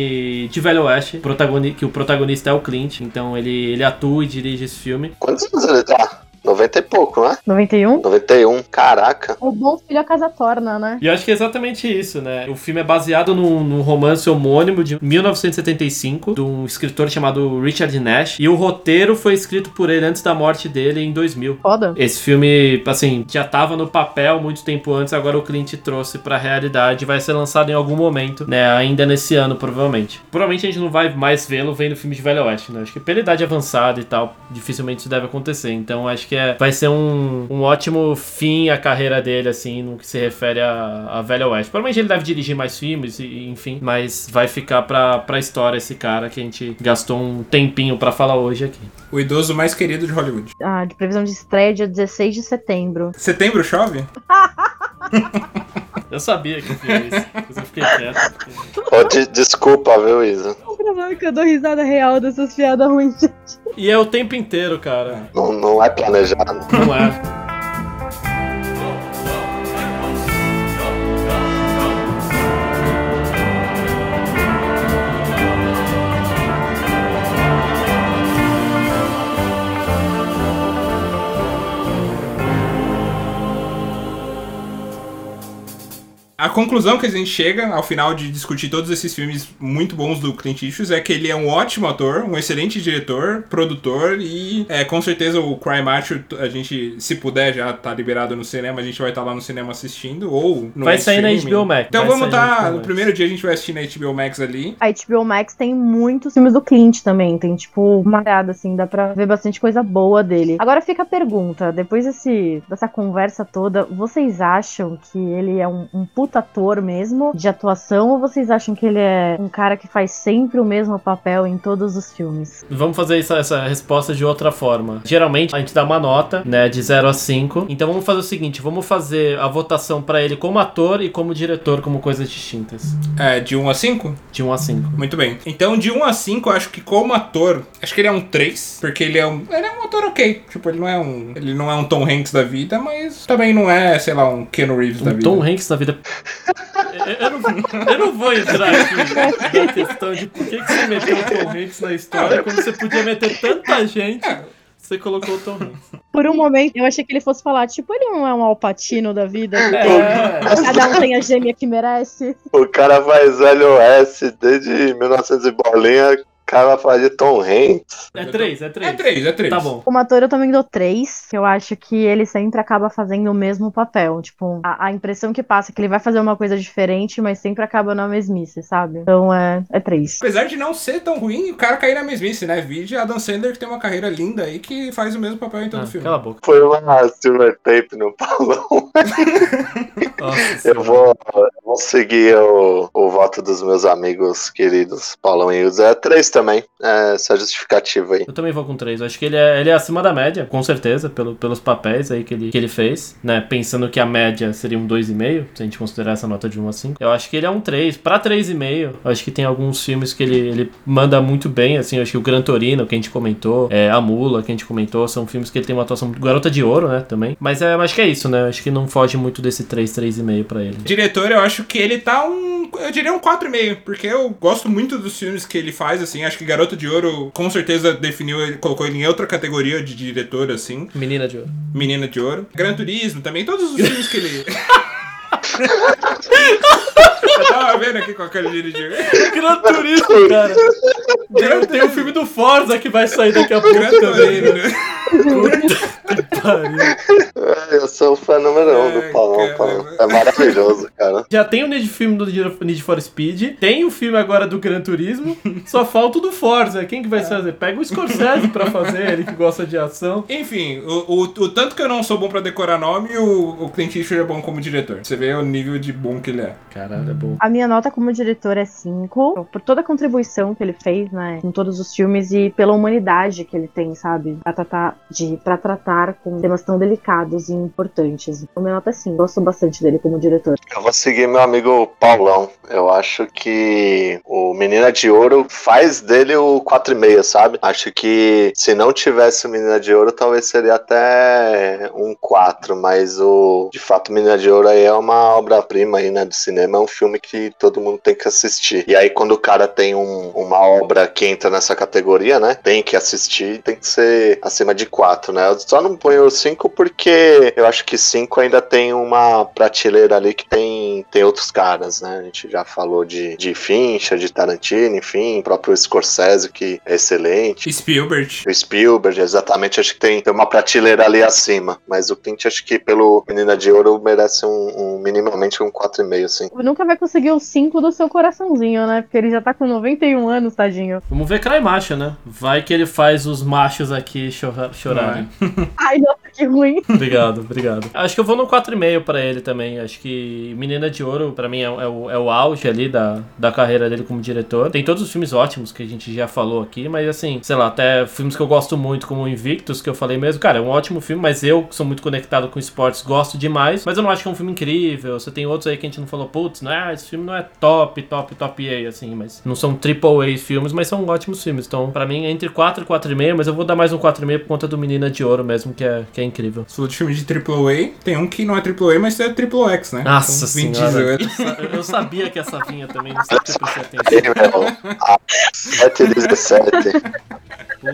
de Velho Oeste, que o protagonista é o Clint. Então ele, ele atua e dirige esse filme. Quantos anos ele tá? 90 e pouco, né? 91? 91, caraca. O bom filho a casa torna, né? E eu acho que é exatamente isso, né? O filme é baseado num, num romance homônimo de 1975, de um escritor chamado Richard Nash. E o roteiro foi escrito por ele antes da morte dele em 2000. Foda. Esse filme, assim, já tava no papel muito tempo antes, agora o Clint trouxe pra realidade vai ser lançado em algum momento, né? Ainda nesse ano, provavelmente. Provavelmente a gente não vai mais vê-lo vendo filme de Velho Oeste, né? Acho que pela idade avançada e tal, dificilmente isso deve acontecer. Então acho que é, vai ser um, um ótimo fim à carreira dele, assim, no que se refere a, a Velho Oeste. Provavelmente ele deve dirigir mais filmes, e, enfim, mas vai ficar pra, pra história esse cara que a gente gastou um tempinho pra falar hoje aqui. O idoso mais querido de Hollywood. Ah, de previsão de estreia dia 16 de setembro. Setembro chove? Eu sabia que eu fiz isso, mas eu fiquei quieto. porque- Ô, de- desculpa, viu, Isa? que eu dou risada real dessas piadas ruins. E é o tempo inteiro, cara. Não, não é planejado. Não é. A conclusão que a gente chega ao final de discutir todos esses filmes muito bons do Clint Eastwood é que ele é um ótimo ator, um excelente diretor, produtor e é, com certeza o Cry Macho a gente, se puder, já tá liberado no cinema, a gente vai estar lá no cinema assistindo ou no Vai sair na. HBO Max, Então vai vamos estar HBO no primeiro dia a gente vai assistir na HBO Max ali. A HBO Max tem muitos filmes do Clint também. Tem, tipo, uma parada, assim, dá pra ver bastante coisa boa dele. Agora fica a pergunta: depois desse, dessa conversa toda, vocês acham que ele é um, um puta ator mesmo de atuação? Ou vocês acham que ele é um cara que faz sempre o mesmo papel em todos os filmes? Vamos fazer essa, essa resposta de outra forma. Geralmente a gente dá uma nota, né, de 0 a 5. Então vamos fazer o seguinte, vamos fazer a votação pra ele como ator e como diretor, como coisas distintas. É, de 1 a 5? De 1 a 5. Muito bem. Então, de 1 a 5, eu acho que como ator, acho que ele é um 3, porque ele é um, ele é um ator ok. Tipo, ele não é um, ele não é um Tom Hanks da vida, mas também não é, sei lá, um Keanu Reeves da Um vida. Tom Hanks na vida. Eu, não, eu não vou entrar aqui na questão de por que, que você meteu o Tom Hanks na história quando você podia meter tanta gente. Você colocou o Tom Hanks. Por um momento, eu achei que ele fosse falar, tipo, ele não é um alpatino da vida. É. tem- Cada um tem a gêmea que merece. O cara faz LOS desde 1900 e bolinha, cara vai falar de Tom Hanks. É 3, é 3. É 3, é 3. Tá bom. Como ator, eu também dou três, que eu acho que ele sempre acaba fazendo o mesmo papel. Tipo, a, a impressão que passa é que ele vai fazer uma coisa diferente, mas sempre acaba na mesmice, sabe? Então é, é três. Apesar de não ser tão ruim, o cara cair na mesmice, né? Vide Adam Sandler, que tem uma carreira linda aí, que faz o mesmo papel em todo Ah, filme. cala a boca. Foi uma silver tape no Paulão. Nossa Eu vou, eu vou seguir o, o voto dos meus amigos queridos Paulão e Ilza. É três também. É essa justificativa aí. Eu também vou com 3. Acho que ele é, ele é acima da média, com certeza, pelo, pelos papéis aí que ele, que ele fez, né? Pensando que a média seria um 2,5, se a gente considerar essa nota de 1 a 5. Eu acho que ele é um 3. Pra 3,5, eu acho que tem alguns filmes que ele, ele manda muito bem, assim. Eu acho que o Gran Torino, que a gente comentou, é, A Mula, que a gente comentou, são filmes que ele tem uma atuação muito. Garota de Ouro, né? Também. Mas é, acho que é isso, né? Acho que não foge muito desse 3, 3,5 pra ele. Diretor, eu acho que ele tá um. Eu diria um 4,5, porque eu gosto muito dos filmes que ele faz, assim. Acho que Garoto de Ouro com certeza definiu, ele colocou ele em outra categoria de diretor, assim. Menina de Ouro. Menina de Ouro. Gran Turismo também, todos os filmes que ele. eu tava vendo aqui qual que ele dirigiu. Gran Turismo, cara. Tem, tem o filme do Forza que vai sair daqui a pouco Gran também, né? né? Pariu. É, Eu sou o fã número um É, do Paulão, cara. Paulão. É maravilhoso, cara. Já tem o Need filme do Need for Speed, tem o filme agora do Gran Turismo, só falta o do Forza. Quem que vai fazer? Pega o Scorsese pra fazer, ele que gosta de ação. Enfim, o, o, o tanto que eu não sou bom pra decorar nome, o, o Clint Eastwood é bom como diretor. Você vê o nível de bom que ele é. Caralho, é bom. A minha nota como diretor é 5, por toda a contribuição que ele fez, né, em todos os filmes e pela humanidade que ele tem, sabe? Pra tratar, de, pra tratar com temas tão delicados e importantes. O meu nota é sim, gosto bastante dele como diretor. Eu vou seguir meu amigo Paulão. Eu acho que o Menina de Ouro faz dele o 4,5, sabe? Acho que se não tivesse o Menina de Ouro, talvez seria até um 4, mas o de fato Menina de Ouro aí é uma obra-prima aí, né, do cinema, é um filme que todo mundo tem que assistir. E aí quando o cara tem um- uma obra que entra nessa categoria, né, tem que assistir, tem que ser acima de 4, né? Eu só não ponho 5 porque eu acho que 5 ainda tem uma prateleira ali que tem, tem outros caras, né? A gente já falou de, de Fincher, de Tarantino, enfim, o próprio Scorsese, que é excelente. Spielberg. O Spielberg, exatamente, acho que tem, tem uma prateleira ali acima. Mas o Clint, acho que pelo Menina de Ouro merece um, um minimamente um 4,5, assim. Nunca vai conseguir os 5 do seu coraçãozinho, né? Porque ele já tá com 91 anos, tadinho. Vamos ver Cry Macho, né? Vai que ele faz os machos aqui chorarem. Ai, nossa, que ruim. obrigado, obrigado. Acho que eu vou no 4,5 pra ele também. Acho que Menina de Ouro, pra mim, é, é o, é o auge ali da, da carreira dele como diretor. Tem todos os filmes ótimos que a gente já falou aqui, mas assim, sei lá, até filmes que eu gosto muito, como Invictus, que eu falei mesmo, cara, é um ótimo filme, mas eu, que sou muito conectado com esportes, gosto demais. Mas eu não acho que é um filme incrível. Você tem outros aí que a gente não falou, putz, não é, esse filme não é top, top, top A, assim, mas não são triple A filmes, mas são ótimos filmes. Então, pra mim, é entre 4 e 4,5, mas eu vou dar mais um 4,5 por conta do Menina de Ouro mesmo, que é, que é incrível. Se for de filme de AAA, tem um que não é AAA, mas é Triple X, né? Nossa Então, senhora. Diesel. Eu- Eu sabia que essa vinha também, não sei se eu prestei atenção. Ei, meu, a 7 e 17.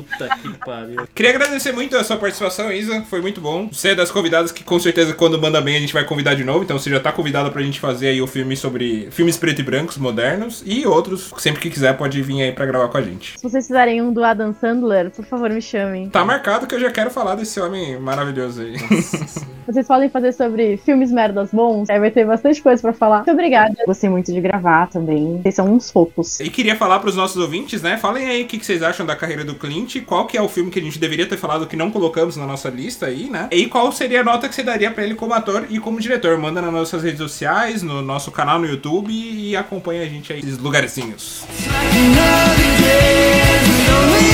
Puta que pariu. Queria agradecer muito a sua participação, Isa. Foi muito bom. Você é das convidadas que com certeza quando manda bem a gente vai convidar de novo. Então você já tá convidada pra gente fazer aí o filme sobre filmes preto e brancos modernos e outros. Sempre que quiser pode vir aí pra gravar com a gente. Se vocês fizerem um do Adam Sandler, por favor, me chamem. Tá marcado que eu já quero falar desse homem maravilhoso aí. Vocês podem fazer sobre filmes merdas bons, aí vai ter bastante coisa pra falar. Muito obrigada. Gostei muito de gravar também. Vocês são uns fofos. E queria falar pros nossos ouvintes, né? Falem aí o que que vocês acham da carreira do Clint, qual que é o filme que a gente deveria ter falado que não colocamos na nossa lista aí, né? E qual seria a nota que você daria pra ele como ator e como diretor. Manda nas nossas redes sociais, no nosso canal no YouTube e acompanha a gente aí nesses lugarzinhos. Day